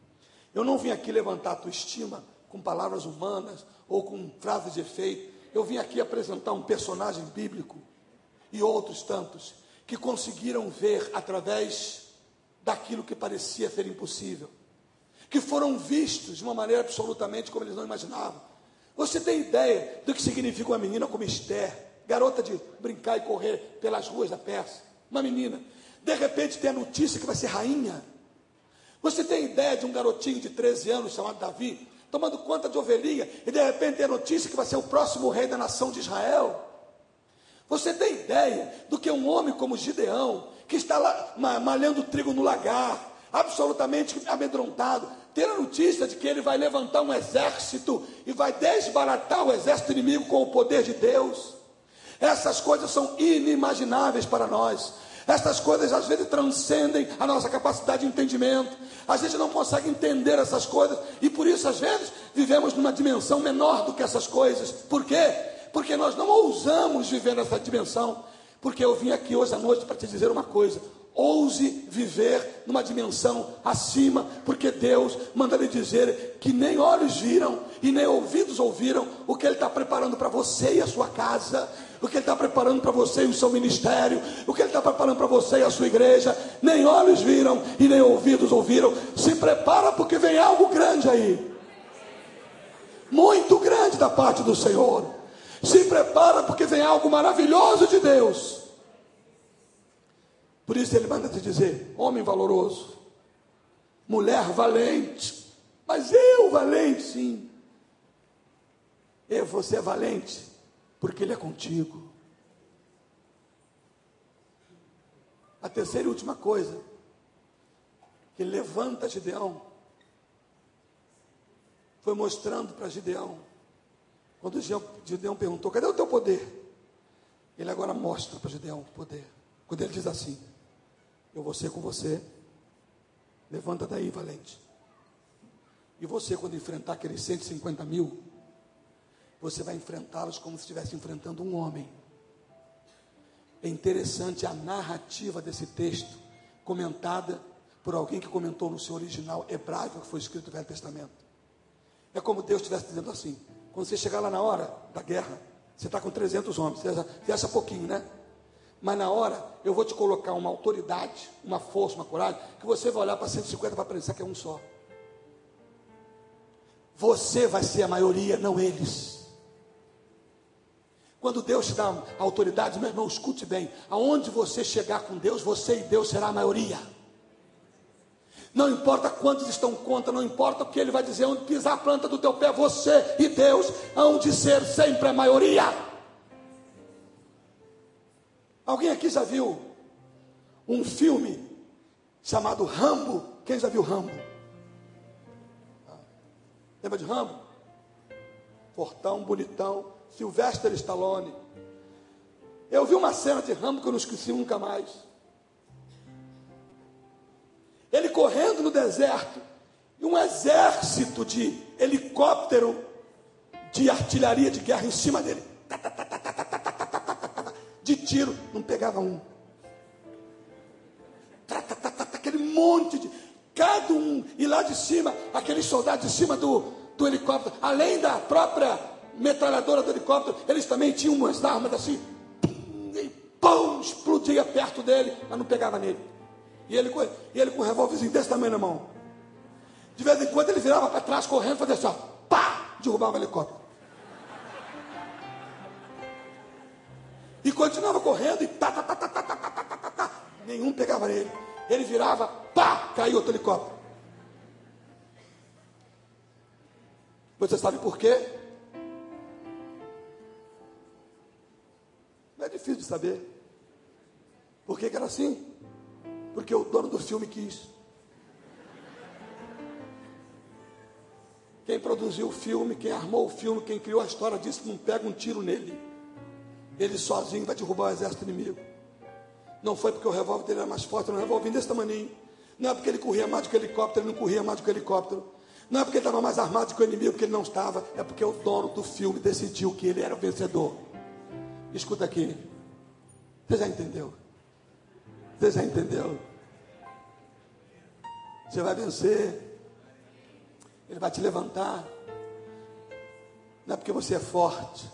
Eu não vim aqui levantar a tua estima com palavras humanas ou com frases de efeito. Eu vim aqui apresentar um personagem bíblico e outros tantos que conseguiram ver através daquilo que parecia ser impossível, que foram vistos de uma maneira absolutamente como eles não imaginavam. Você tem ideia do que significa uma menina como Esther, garota de brincar e correr pelas ruas da Pérsia? Uma menina, de repente tem a notícia que vai ser rainha. Você tem ideia de um garotinho de 13 anos chamado Davi, tomando conta de ovelhinha, e de repente tem a notícia que vai ser o próximo rei da nação de Israel? Você tem ideia do que um homem como Gideão, que está lá malhando trigo no lagar, absolutamente amedrontado, ter a notícia de que ele vai levantar um exército e vai desbaratar o exército inimigo com o poder de Deus. Essas coisas são inimagináveis para nós. Essas coisas às vezes transcendem a nossa capacidade de entendimento. A gente não consegue entender essas coisas e por isso às vezes vivemos numa dimensão menor do que essas coisas. Por quê? Porque nós não ousamos viver nessa dimensão. Porque eu vim aqui hoje à noite para te dizer uma coisa: ouse viver numa dimensão acima, porque Deus manda lhe dizer que nem olhos viram e nem ouvidos ouviram o que Ele está preparando para você e a sua casa, o que Ele está preparando para você e o seu ministério, o que Ele está preparando para você e a sua igreja, nem olhos viram e nem ouvidos ouviram. Se prepara porque vem algo grande aí, muito grande da parte do Senhor. Se prepara porque vem algo maravilhoso de Deus. Por isso ele manda te dizer: homem valoroso, mulher valente, mas eu valente, sim. Eu, você é valente, porque ele é contigo. A terceira e última coisa, que levanta Gideão, foi mostrando para Gideão quando Gideão perguntou: cadê o teu poder? Ele agora mostra para Gideão o poder. Quando ele diz assim: Eu vou ser com você, levanta daí, valente. E você, quando enfrentar aqueles 150 mil, você vai enfrentá-los como se estivesse enfrentando um homem. É interessante a narrativa desse texto, comentada por alguém que comentou no seu original hebraico, que foi escrito no Velho Testamento. É como Deus estivesse dizendo assim: quando você chegar lá na hora da guerra, você está com 300 homens, você acha, pouquinho, né? Mas na hora, eu vou te colocar uma autoridade, uma força, uma coragem, que você vai olhar para 150 para pensar que é um só. Você vai ser a maioria, não eles. Quando Deus te dá autoridade, meu irmão, escute bem. Aonde você chegar com Deus, você e Deus será a maioria. Não importa quantos estão contra, não importa o que ele vai dizer, onde pisar a planta do teu pé, você e Deus hão de ser sempre a maioria. Alguém aqui já viu um filme chamado Rambo? Quem já viu Rambo? Lembra de Rambo? Fortão, bonitão, Sylvester Stallone. Eu vi uma cena de Rambo que eu não esqueci nunca mais. Ele correndo no deserto, e um exército de helicóptero de artilharia de guerra em cima dele. De tiro, não pegava um. Aquele monte de. Cada um. E lá de cima, aqueles soldados de cima do, do helicóptero, além da própria metralhadora do helicóptero, eles também tinham umas armas assim. E pum, explodia perto dele, mas não pegava nele. E ele, e ele com um revólverzinho desse tamanho na mão. De vez em quando ele virava para trás correndo, fazia assim, ó, pá, derrubava o helicóptero. E continuava correndo e tá, tá, tá, tá, tá, tá, tá, tá, tá, tá. Nenhum pegava nele. Ele virava, pá, caiu outro helicóptero. Você sabe por quê? Não é difícil de saber. Por que, que era assim? Porque o dono do filme quis. Quem produziu o filme, quem armou o filme, quem criou a história disse não pega um tiro nele. Ele sozinho vai derrubar o exército inimigo. Não foi porque o revólver dele era mais forte, era um revólver desse tamanho. Não é porque ele corria mais do que o helicóptero, ele não corria mais do que o helicóptero. Não é porque ele estava mais armado que o inimigo, que ele não estava. É porque o dono do filme decidiu que ele era o vencedor. Escuta aqui. Você já entendeu? Você já entendeu? Você vai vencer. Ele vai te levantar. Não é porque você é forte.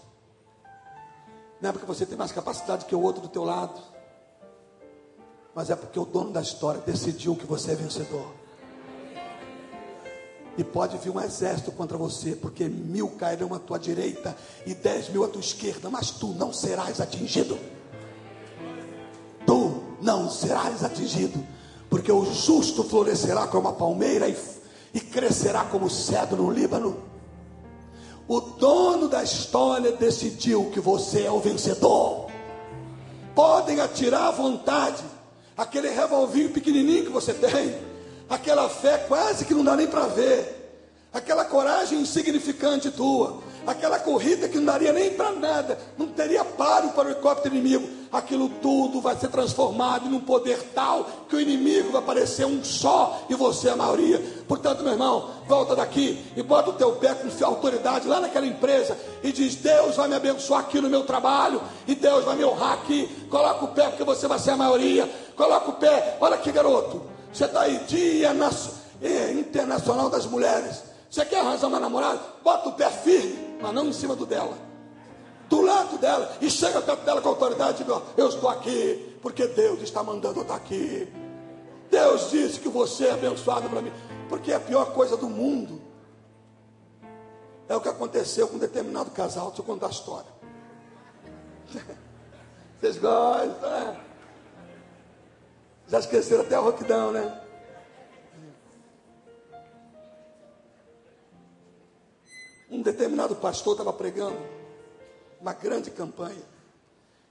Não é porque você tem mais capacidade que o outro do teu lado. Mas é porque o dono da história decidiu que você é vencedor. E pode vir um exército contra você, porque mil cairão à tua direita e dez mil à tua esquerda, mas tu não serás atingido não serás atingido, porque o justo florescerá como a palmeira e, e crescerá como o cedro no Líbano. O dono da história decidiu que você é o vencedor. Podem atirar à vontade aquele revolvinho pequenininho que você tem, aquela fé quase que não dá nem para ver, aquela coragem insignificante tua, aquela corrida que não daria nem para nada, não teria páreo para o helicóptero inimigo. Aquilo tudo vai ser transformado num poder tal que o inimigo vai parecer um só e você a maioria. Portanto, meu irmão, volta daqui e bota o teu pé com autoridade lá naquela empresa e diz: Deus vai me abençoar aqui no meu trabalho e Deus vai me honrar aqui. Coloca o pé porque você vai ser a maioria. Coloca o pé. Olha aqui, garoto. Você está aí, Dia é, Internacional das Mulheres. Você quer arranjar uma namorada? Bota o pé firme, mas não em cima do dela. Do lado dela. E chega perto dela com autoridade e diz: Eu estou aqui, porque Deus está mandando eu estar aqui. Deus disse que você é abençoado para mim. Porque a pior coisa do mundo é o que aconteceu com um determinado casal. Deixa eu contar a história. Vocês gostam? Já esqueceram até o roquidão, né? Um determinado pastor estava pregando uma grande campanha.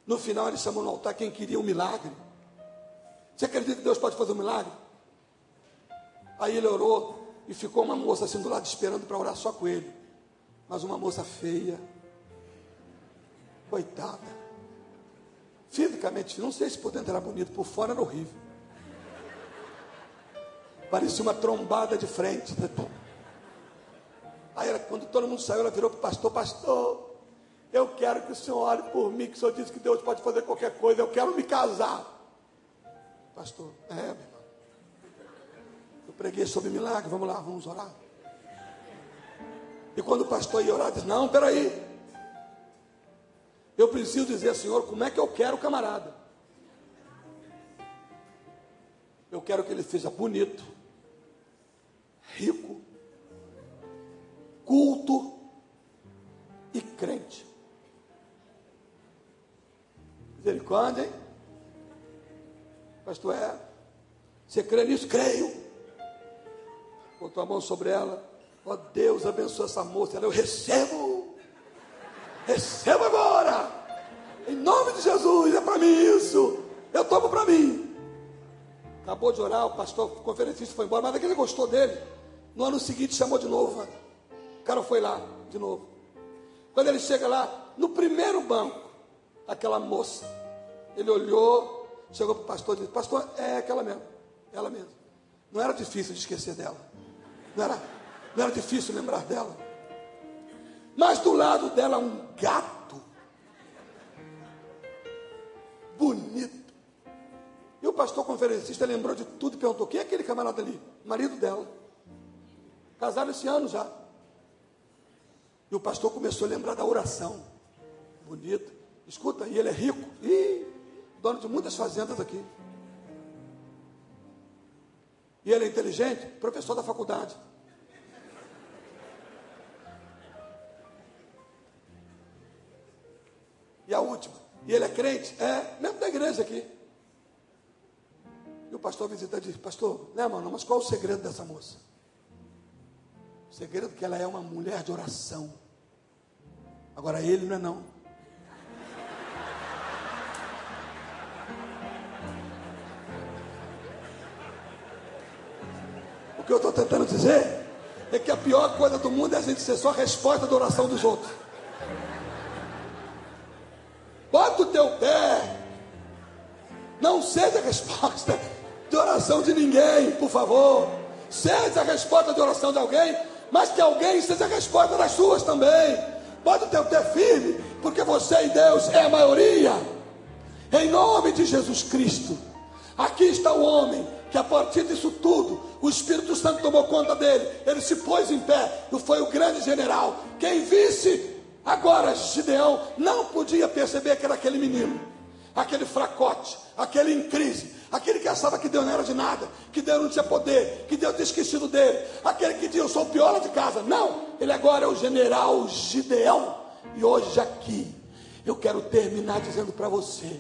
No final ele chamou no altar quem queria um milagre. Você acredita que Deus pode fazer um milagre? Aí ele orou e ficou uma moça assim do lado esperando para orar só com ele. Mas uma moça feia, coitada. Fisicamente, não sei se por dentro era bonito, por fora era horrível. Parecia uma trombada de frente. Aí ela, quando todo mundo saiu, ela virou para o pastor, pastor, eu quero que o senhor ore por mim, que o senhor disse que Deus pode fazer qualquer coisa, eu quero me casar. Pastor, é, meu irmão. Eu preguei sobre milagre, vamos lá, vamos orar. E quando o pastor ia orar, disse, não, peraí. Eu preciso dizer, Senhor, como é que eu quero o camarada? Eu quero que ele seja bonito, rico, culto e crente. Misericórdia, hein? Pastor, é. Você crê nisso? Creio. Botou a mão sobre ela. Ó oh, Deus, abençoe essa moça. Ela, eu recebo. Recebo agora. Em nome de Jesus, é para mim isso. Eu tomo para mim. Acabou de orar, o pastor o conferencista foi embora, mas aquele gostou dele. No ano seguinte chamou de novo. Mano cara foi lá de novo. Quando ele chega lá, no primeiro banco, aquela moça, ele olhou, chegou para o pastor e disse: Pastor, é aquela mesmo, ela mesmo. Não era difícil de esquecer dela, não era, não era difícil lembrar dela. Mas do lado dela, um gato, bonito. E o pastor conferencista lembrou de tudo e perguntou: quem é aquele camarada ali? Marido dela. Casaram esse ano já. E o pastor começou a lembrar da oração. Bonita. Escuta, e ele é rico. E dono de muitas fazendas aqui. E ele é inteligente, professor da faculdade. E a última. E ele é crente? É, mesmo da igreja aqui. E o pastor visita disse, pastor, né, mano, mas qual o segredo dessa moça? Segredo é que ela é uma mulher de oração. Agora ele não é não. O que eu estou tentando dizer é que a pior coisa do mundo é a gente ser só resposta da oração dos outros. Bota o teu pé. Não seja resposta de oração de ninguém, por favor. Seja a resposta de oração de alguém mas que alguém seja a resposta das suas também. Pode ter o pé firme, porque você e Deus é a maioria. Em nome de Jesus Cristo. Aqui está o homem que a partir disso tudo, o Espírito Santo tomou conta dele. Ele se pôs em pé e foi o grande general. Quem visse agora Gideão não podia perceber que era aquele menino, aquele fracote, aquele em crise, aquele que achava que Deus não era de nada, que Deus não tinha poder, que Deus tinha esquecido dele, aquele que dizia eu sou o pior de casa. Não, ele agora é o general Gideão. E hoje aqui eu quero terminar dizendo para você: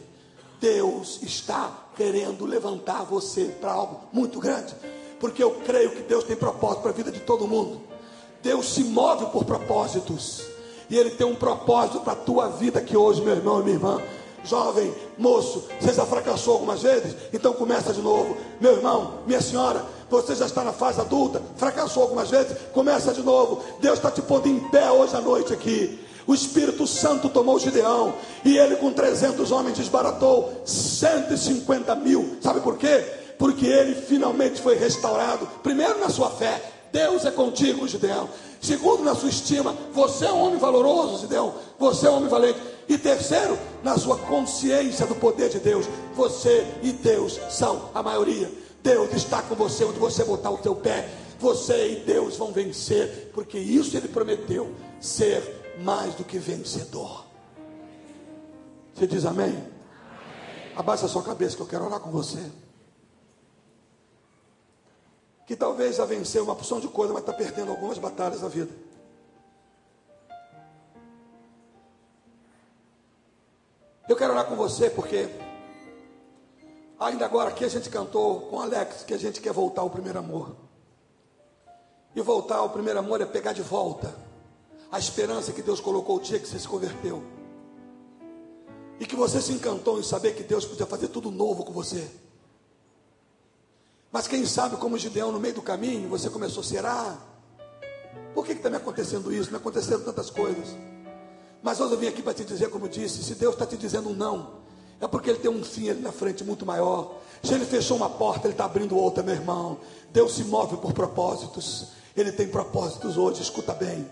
Deus está querendo levantar você para algo muito grande, porque eu creio que Deus tem propósito para a vida de todo mundo. Deus se move por propósitos. E Ele tem um propósito para a tua vida aqui hoje, meu irmão e minha irmã jovem, moço, você já fracassou algumas vezes? Então começa de novo. Meu irmão, minha senhora, Você já está na fase adulta, fracassou algumas vezes, começa de novo. Deus está te pondo em pé hoje à noite aqui. O Espírito Santo tomou Gideão e ele, com 300 homens, desbaratou 150 mil. Sabe por quê? Porque ele finalmente foi restaurado. Primeiro, na sua fé, Deus é contigo, Gideão. Segundo, na sua estima, você é um homem valoroso, Gideão. Você é um homem valente. E terceiro, na sua consciência do poder de Deus. Você e Deus são a maioria. Deus está com você onde você botar o teu pé. Você e Deus vão vencer, porque isso ele prometeu ser mais do que vencedor. Você diz amém? amém. Abaixa a sua cabeça que eu quero orar com você que talvez já venceu uma porção de coisa, mas está perdendo algumas batalhas da vida. Eu quero orar com você porque ainda agora aqui a gente cantou com Alex que a gente quer voltar ao primeiro amor. E voltar ao primeiro amor é pegar de volta a esperança que Deus colocou o dia que você se converteu. E que você se encantou em saber que Deus podia fazer tudo novo com você. Mas quem sabe, como Gideão, no meio do caminho, você começou, será? Por que está me acontecendo isso? Me aconteceram tantas coisas. Mas hoje eu vim aqui para te dizer, como disse, se Deus está te dizendo um não, é porque Ele tem um fim ali na frente muito maior. Se Ele fechou uma porta, Ele está abrindo outra, meu irmão. Deus se move por propósitos. Ele tem propósitos hoje, escuta bem.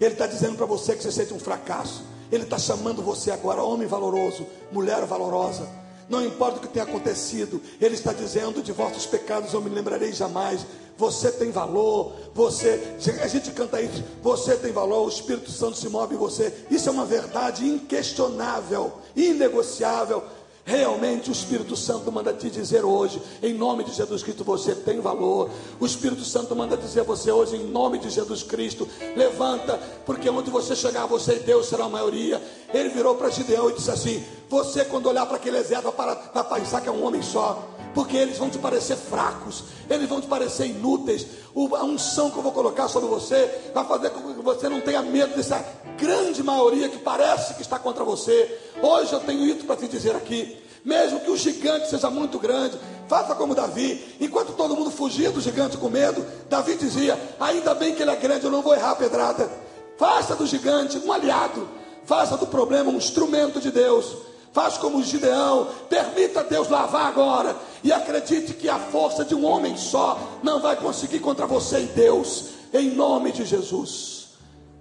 Ele está dizendo para você que você sente um fracasso. Ele está chamando você agora, homem valoroso, mulher valorosa não importa o que tenha acontecido, Ele está dizendo: de vossos pecados eu me lembrarei jamais. Você tem valor, você, a gente canta isso, você tem valor, o Espírito Santo se move em você. Isso é uma verdade inquestionável, inegociável. Realmente o Espírito Santo manda te dizer hoje, em nome de Jesus Cristo, você tem valor. O Espírito Santo manda dizer a você hoje, em nome de Jesus Cristo, levanta, porque onde você chegar, você e Deus será a maioria. Ele virou para Gideão e disse assim: Você, quando olhar para aquele exército, vai pensar que é um homem só porque eles vão te parecer fracos, eles vão te parecer inúteis. A unção que eu vou colocar sobre você vai fazer com que você não tenha medo dessa grande maioria que parece que está contra você. Hoje eu tenho isso para te dizer aqui. Mesmo que o gigante seja muito grande, faça como Davi. Enquanto todo mundo fugia do gigante com medo, Davi dizia: Ainda bem que ele é grande, eu não vou errar a pedrada. Faça do gigante um aliado, faça do problema um instrumento de Deus. Faça como Gideão, permita Deus lavar agora e acredite que a força de um homem só não vai conseguir contra você e Deus, em nome de Jesus.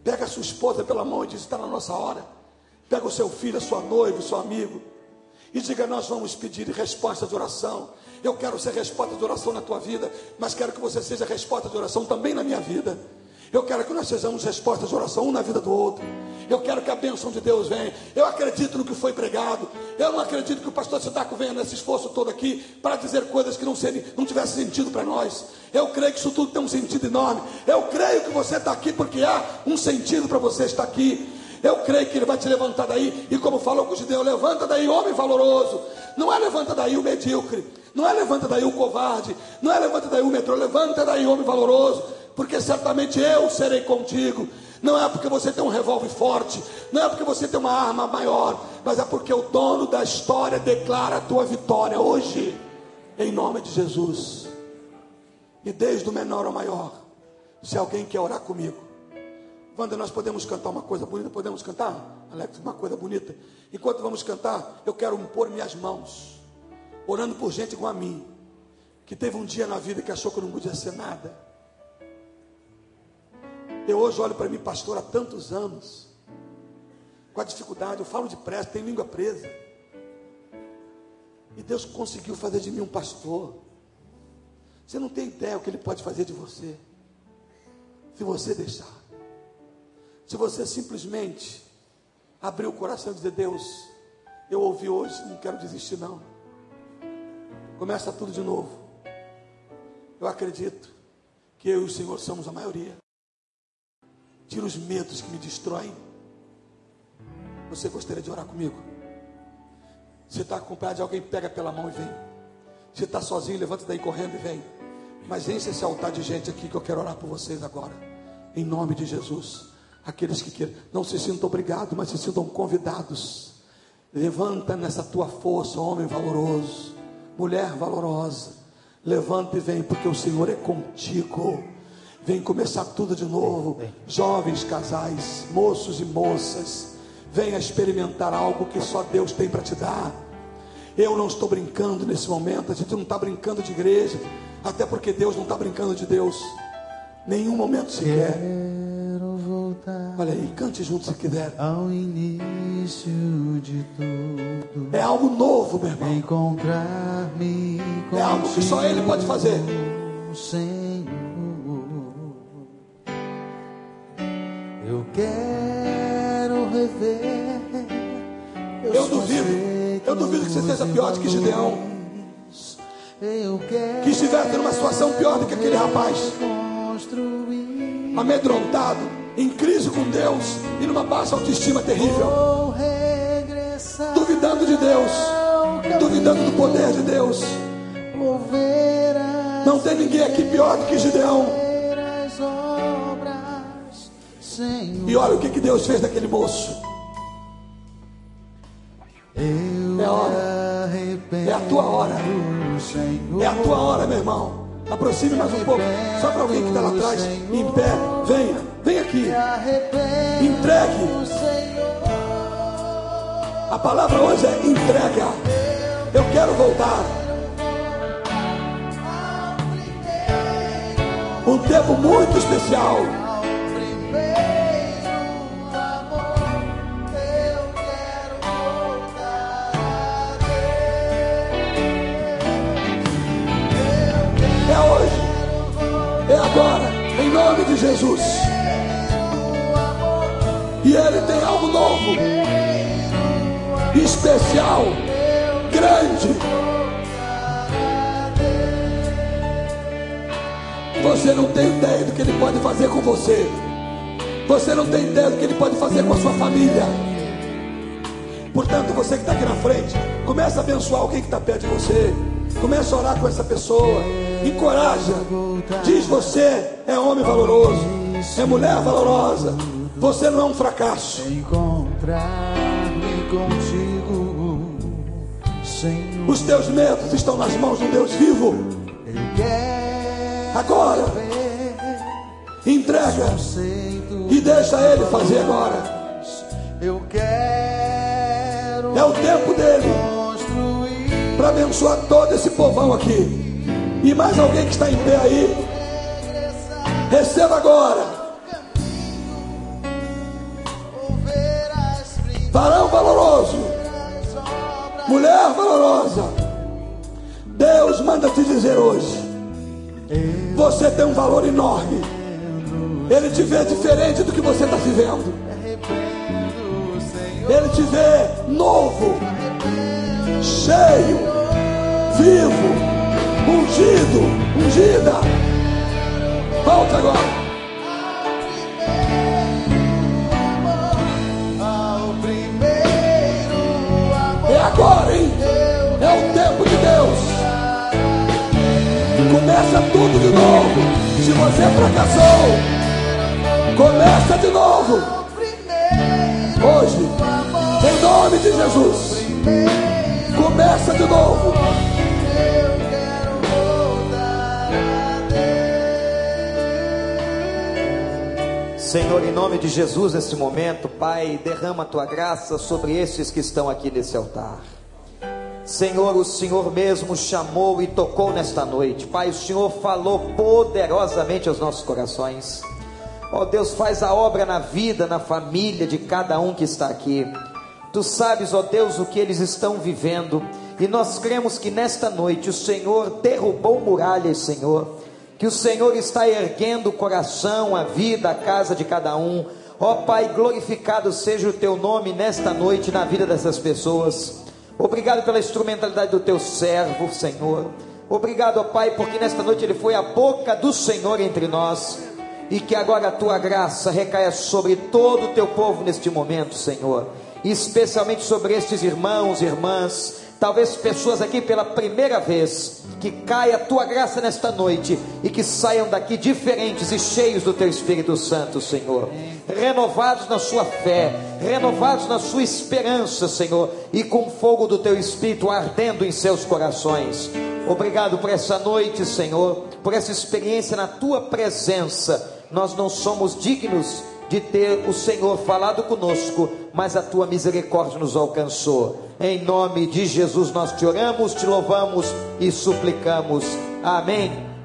Pega a sua esposa pela mão e diz: Está na nossa hora. Pega o seu filho, a sua noiva, o seu amigo, e diga: Nós vamos pedir resposta de oração. Eu quero ser resposta de oração na tua vida, mas quero que você seja resposta de oração também na minha vida. Eu quero que nós sejamos respostas de oração um na vida do outro. Eu quero que a bênção de Deus venha. Eu acredito no que foi pregado. Eu não acredito que o pastor Sidaco venha nesse esforço todo aqui para dizer coisas que não, seriam, não tivessem sentido para nós. Eu creio que isso tudo tem um sentido enorme. Eu creio que você está aqui porque há um sentido para você estar aqui. Eu creio que Ele vai te levantar daí. E como falou com o Gideão, levanta daí, homem valoroso. Não é levanta daí o medíocre. Não é levanta daí o covarde. Não é levanta daí o metrô. Levanta daí, homem valoroso. Porque certamente eu serei contigo. Não é porque você tem um revólver forte, não é porque você tem uma arma maior, mas é porque o dono da história declara a tua vitória hoje, em nome de Jesus. E desde o menor ao maior, se alguém quer orar comigo, Wanda, nós podemos cantar uma coisa bonita? Podemos cantar? Alex, uma coisa bonita. Enquanto vamos cantar, eu quero pôr minhas mãos, orando por gente igual a mim, que teve um dia na vida que achou que não podia ser nada eu hoje olho para mim, pastor, há tantos anos, com a dificuldade, eu falo depressa, tenho língua presa. E Deus conseguiu fazer de mim um pastor. Você não tem ideia o que Ele pode fazer de você, se você deixar. Se você simplesmente abrir o coração e dizer: Deus, eu ouvi hoje, não quero desistir, não. Começa tudo de novo. Eu acredito que eu e o Senhor somos a maioria. Tira os medos que me destroem. Você gostaria de orar comigo? Você está acompanhado de alguém, pega pela mão e vem. Você está sozinho, levanta daí correndo e vem. Mas enche esse altar de gente aqui que eu quero orar por vocês agora. Em nome de Jesus. Aqueles que queiram, não se sintam obrigados, mas se sintam convidados. Levanta nessa tua força, homem valoroso, mulher valorosa. Levanta e vem, porque o Senhor é contigo. Vem começar tudo de novo. Jovens, casais, moços e moças, venha experimentar algo que só Deus tem para te dar. Eu não estou brincando nesse momento, a gente não está brincando de igreja, até porque Deus não está brincando de Deus. Nenhum momento sequer. Quero voltar Olha aí, cante junto se quiser. ao início de tudo. É algo novo, meu irmão. Encontrar-me É algo que só Ele pode fazer. Senhor. Eu quero rever. Eu duvido, eu duvido que você seja pior do que Gideão. Eu Que estivesse numa situação pior do que aquele rapaz. Amedrontado, em crise com Deus e numa baixa autoestima terrível. Duvidando de Deus, duvidando do poder de Deus. Não tem ninguém aqui pior do que Gideão. Senhor. E olha o que, que Deus fez daquele moço. Eu É a hora. É a tua hora. Senhor. É a tua hora, meu irmão. Aproxime mais um pouco. Só para alguém que está lá atrás, em pé. Venha, vem aqui. Entregue. Senhor. A palavra hoje é entrega. Eu quero voltar. Um tempo muito especial. Jesus. E Ele tem algo novo. Especial. Grande. Você não tem ideia do que Ele pode fazer com você. Você não tem ideia do que Ele pode fazer com a sua família. Portanto, você que está aqui na frente, começa a abençoar alguém que está perto de você. Começa a orar com essa pessoa. Encoraja. Diz você é homem valoroso. É mulher valorosa. Você não é um fracasso. Encontrar-me contigo, Senhor. Os teus medos estão nas mãos do Deus vivo. Eu quero Agora, entrega e deixa Ele fazer agora. Eu quero É o tempo dele para abençoar todo esse povão aqui. E mais alguém que está em pé aí, receba agora. Varão valoroso, mulher valorosa. Deus manda te dizer hoje: você tem um valor enorme. Ele te vê diferente do que você está vivendo. Ele te vê novo, cheio, vivo, ungido, ungida. Volte agora. É agora, hein? É o tempo de Deus. Começa tudo de novo. Se você fracassou, começa de novo. Hoje, em nome de Jesus. Começa de novo. Senhor, em nome de Jesus, nesse momento, Pai, derrama a tua graça sobre esses que estão aqui nesse altar. Senhor, o Senhor mesmo chamou e tocou nesta noite. Pai, o Senhor falou poderosamente aos nossos corações. Ó Deus, faz a obra na vida, na família de cada um que está aqui. Tu sabes, ó Deus, o que eles estão vivendo. E nós cremos que nesta noite o Senhor derrubou muralhas, Senhor. Que o Senhor está erguendo o coração, a vida, a casa de cada um. Ó Pai, glorificado seja o teu nome nesta noite na vida dessas pessoas. Obrigado pela instrumentalidade do teu servo, Senhor. Obrigado, ó Pai, porque nesta noite ele foi a boca do Senhor entre nós. E que agora a tua graça recaia sobre todo o teu povo neste momento, Senhor. E especialmente sobre estes irmãos, irmãs, Talvez pessoas aqui pela primeira vez, que caia a tua graça nesta noite e que saiam daqui diferentes e cheios do teu Espírito Santo, Senhor. Renovados na sua fé, renovados na sua esperança, Senhor, e com fogo do teu Espírito ardendo em seus corações. Obrigado por essa noite, Senhor, por essa experiência na tua presença. Nós não somos dignos de ter o Senhor falado conosco, mas a tua misericórdia nos alcançou. Em nome de Jesus nós te oramos, te louvamos e suplicamos. Amém.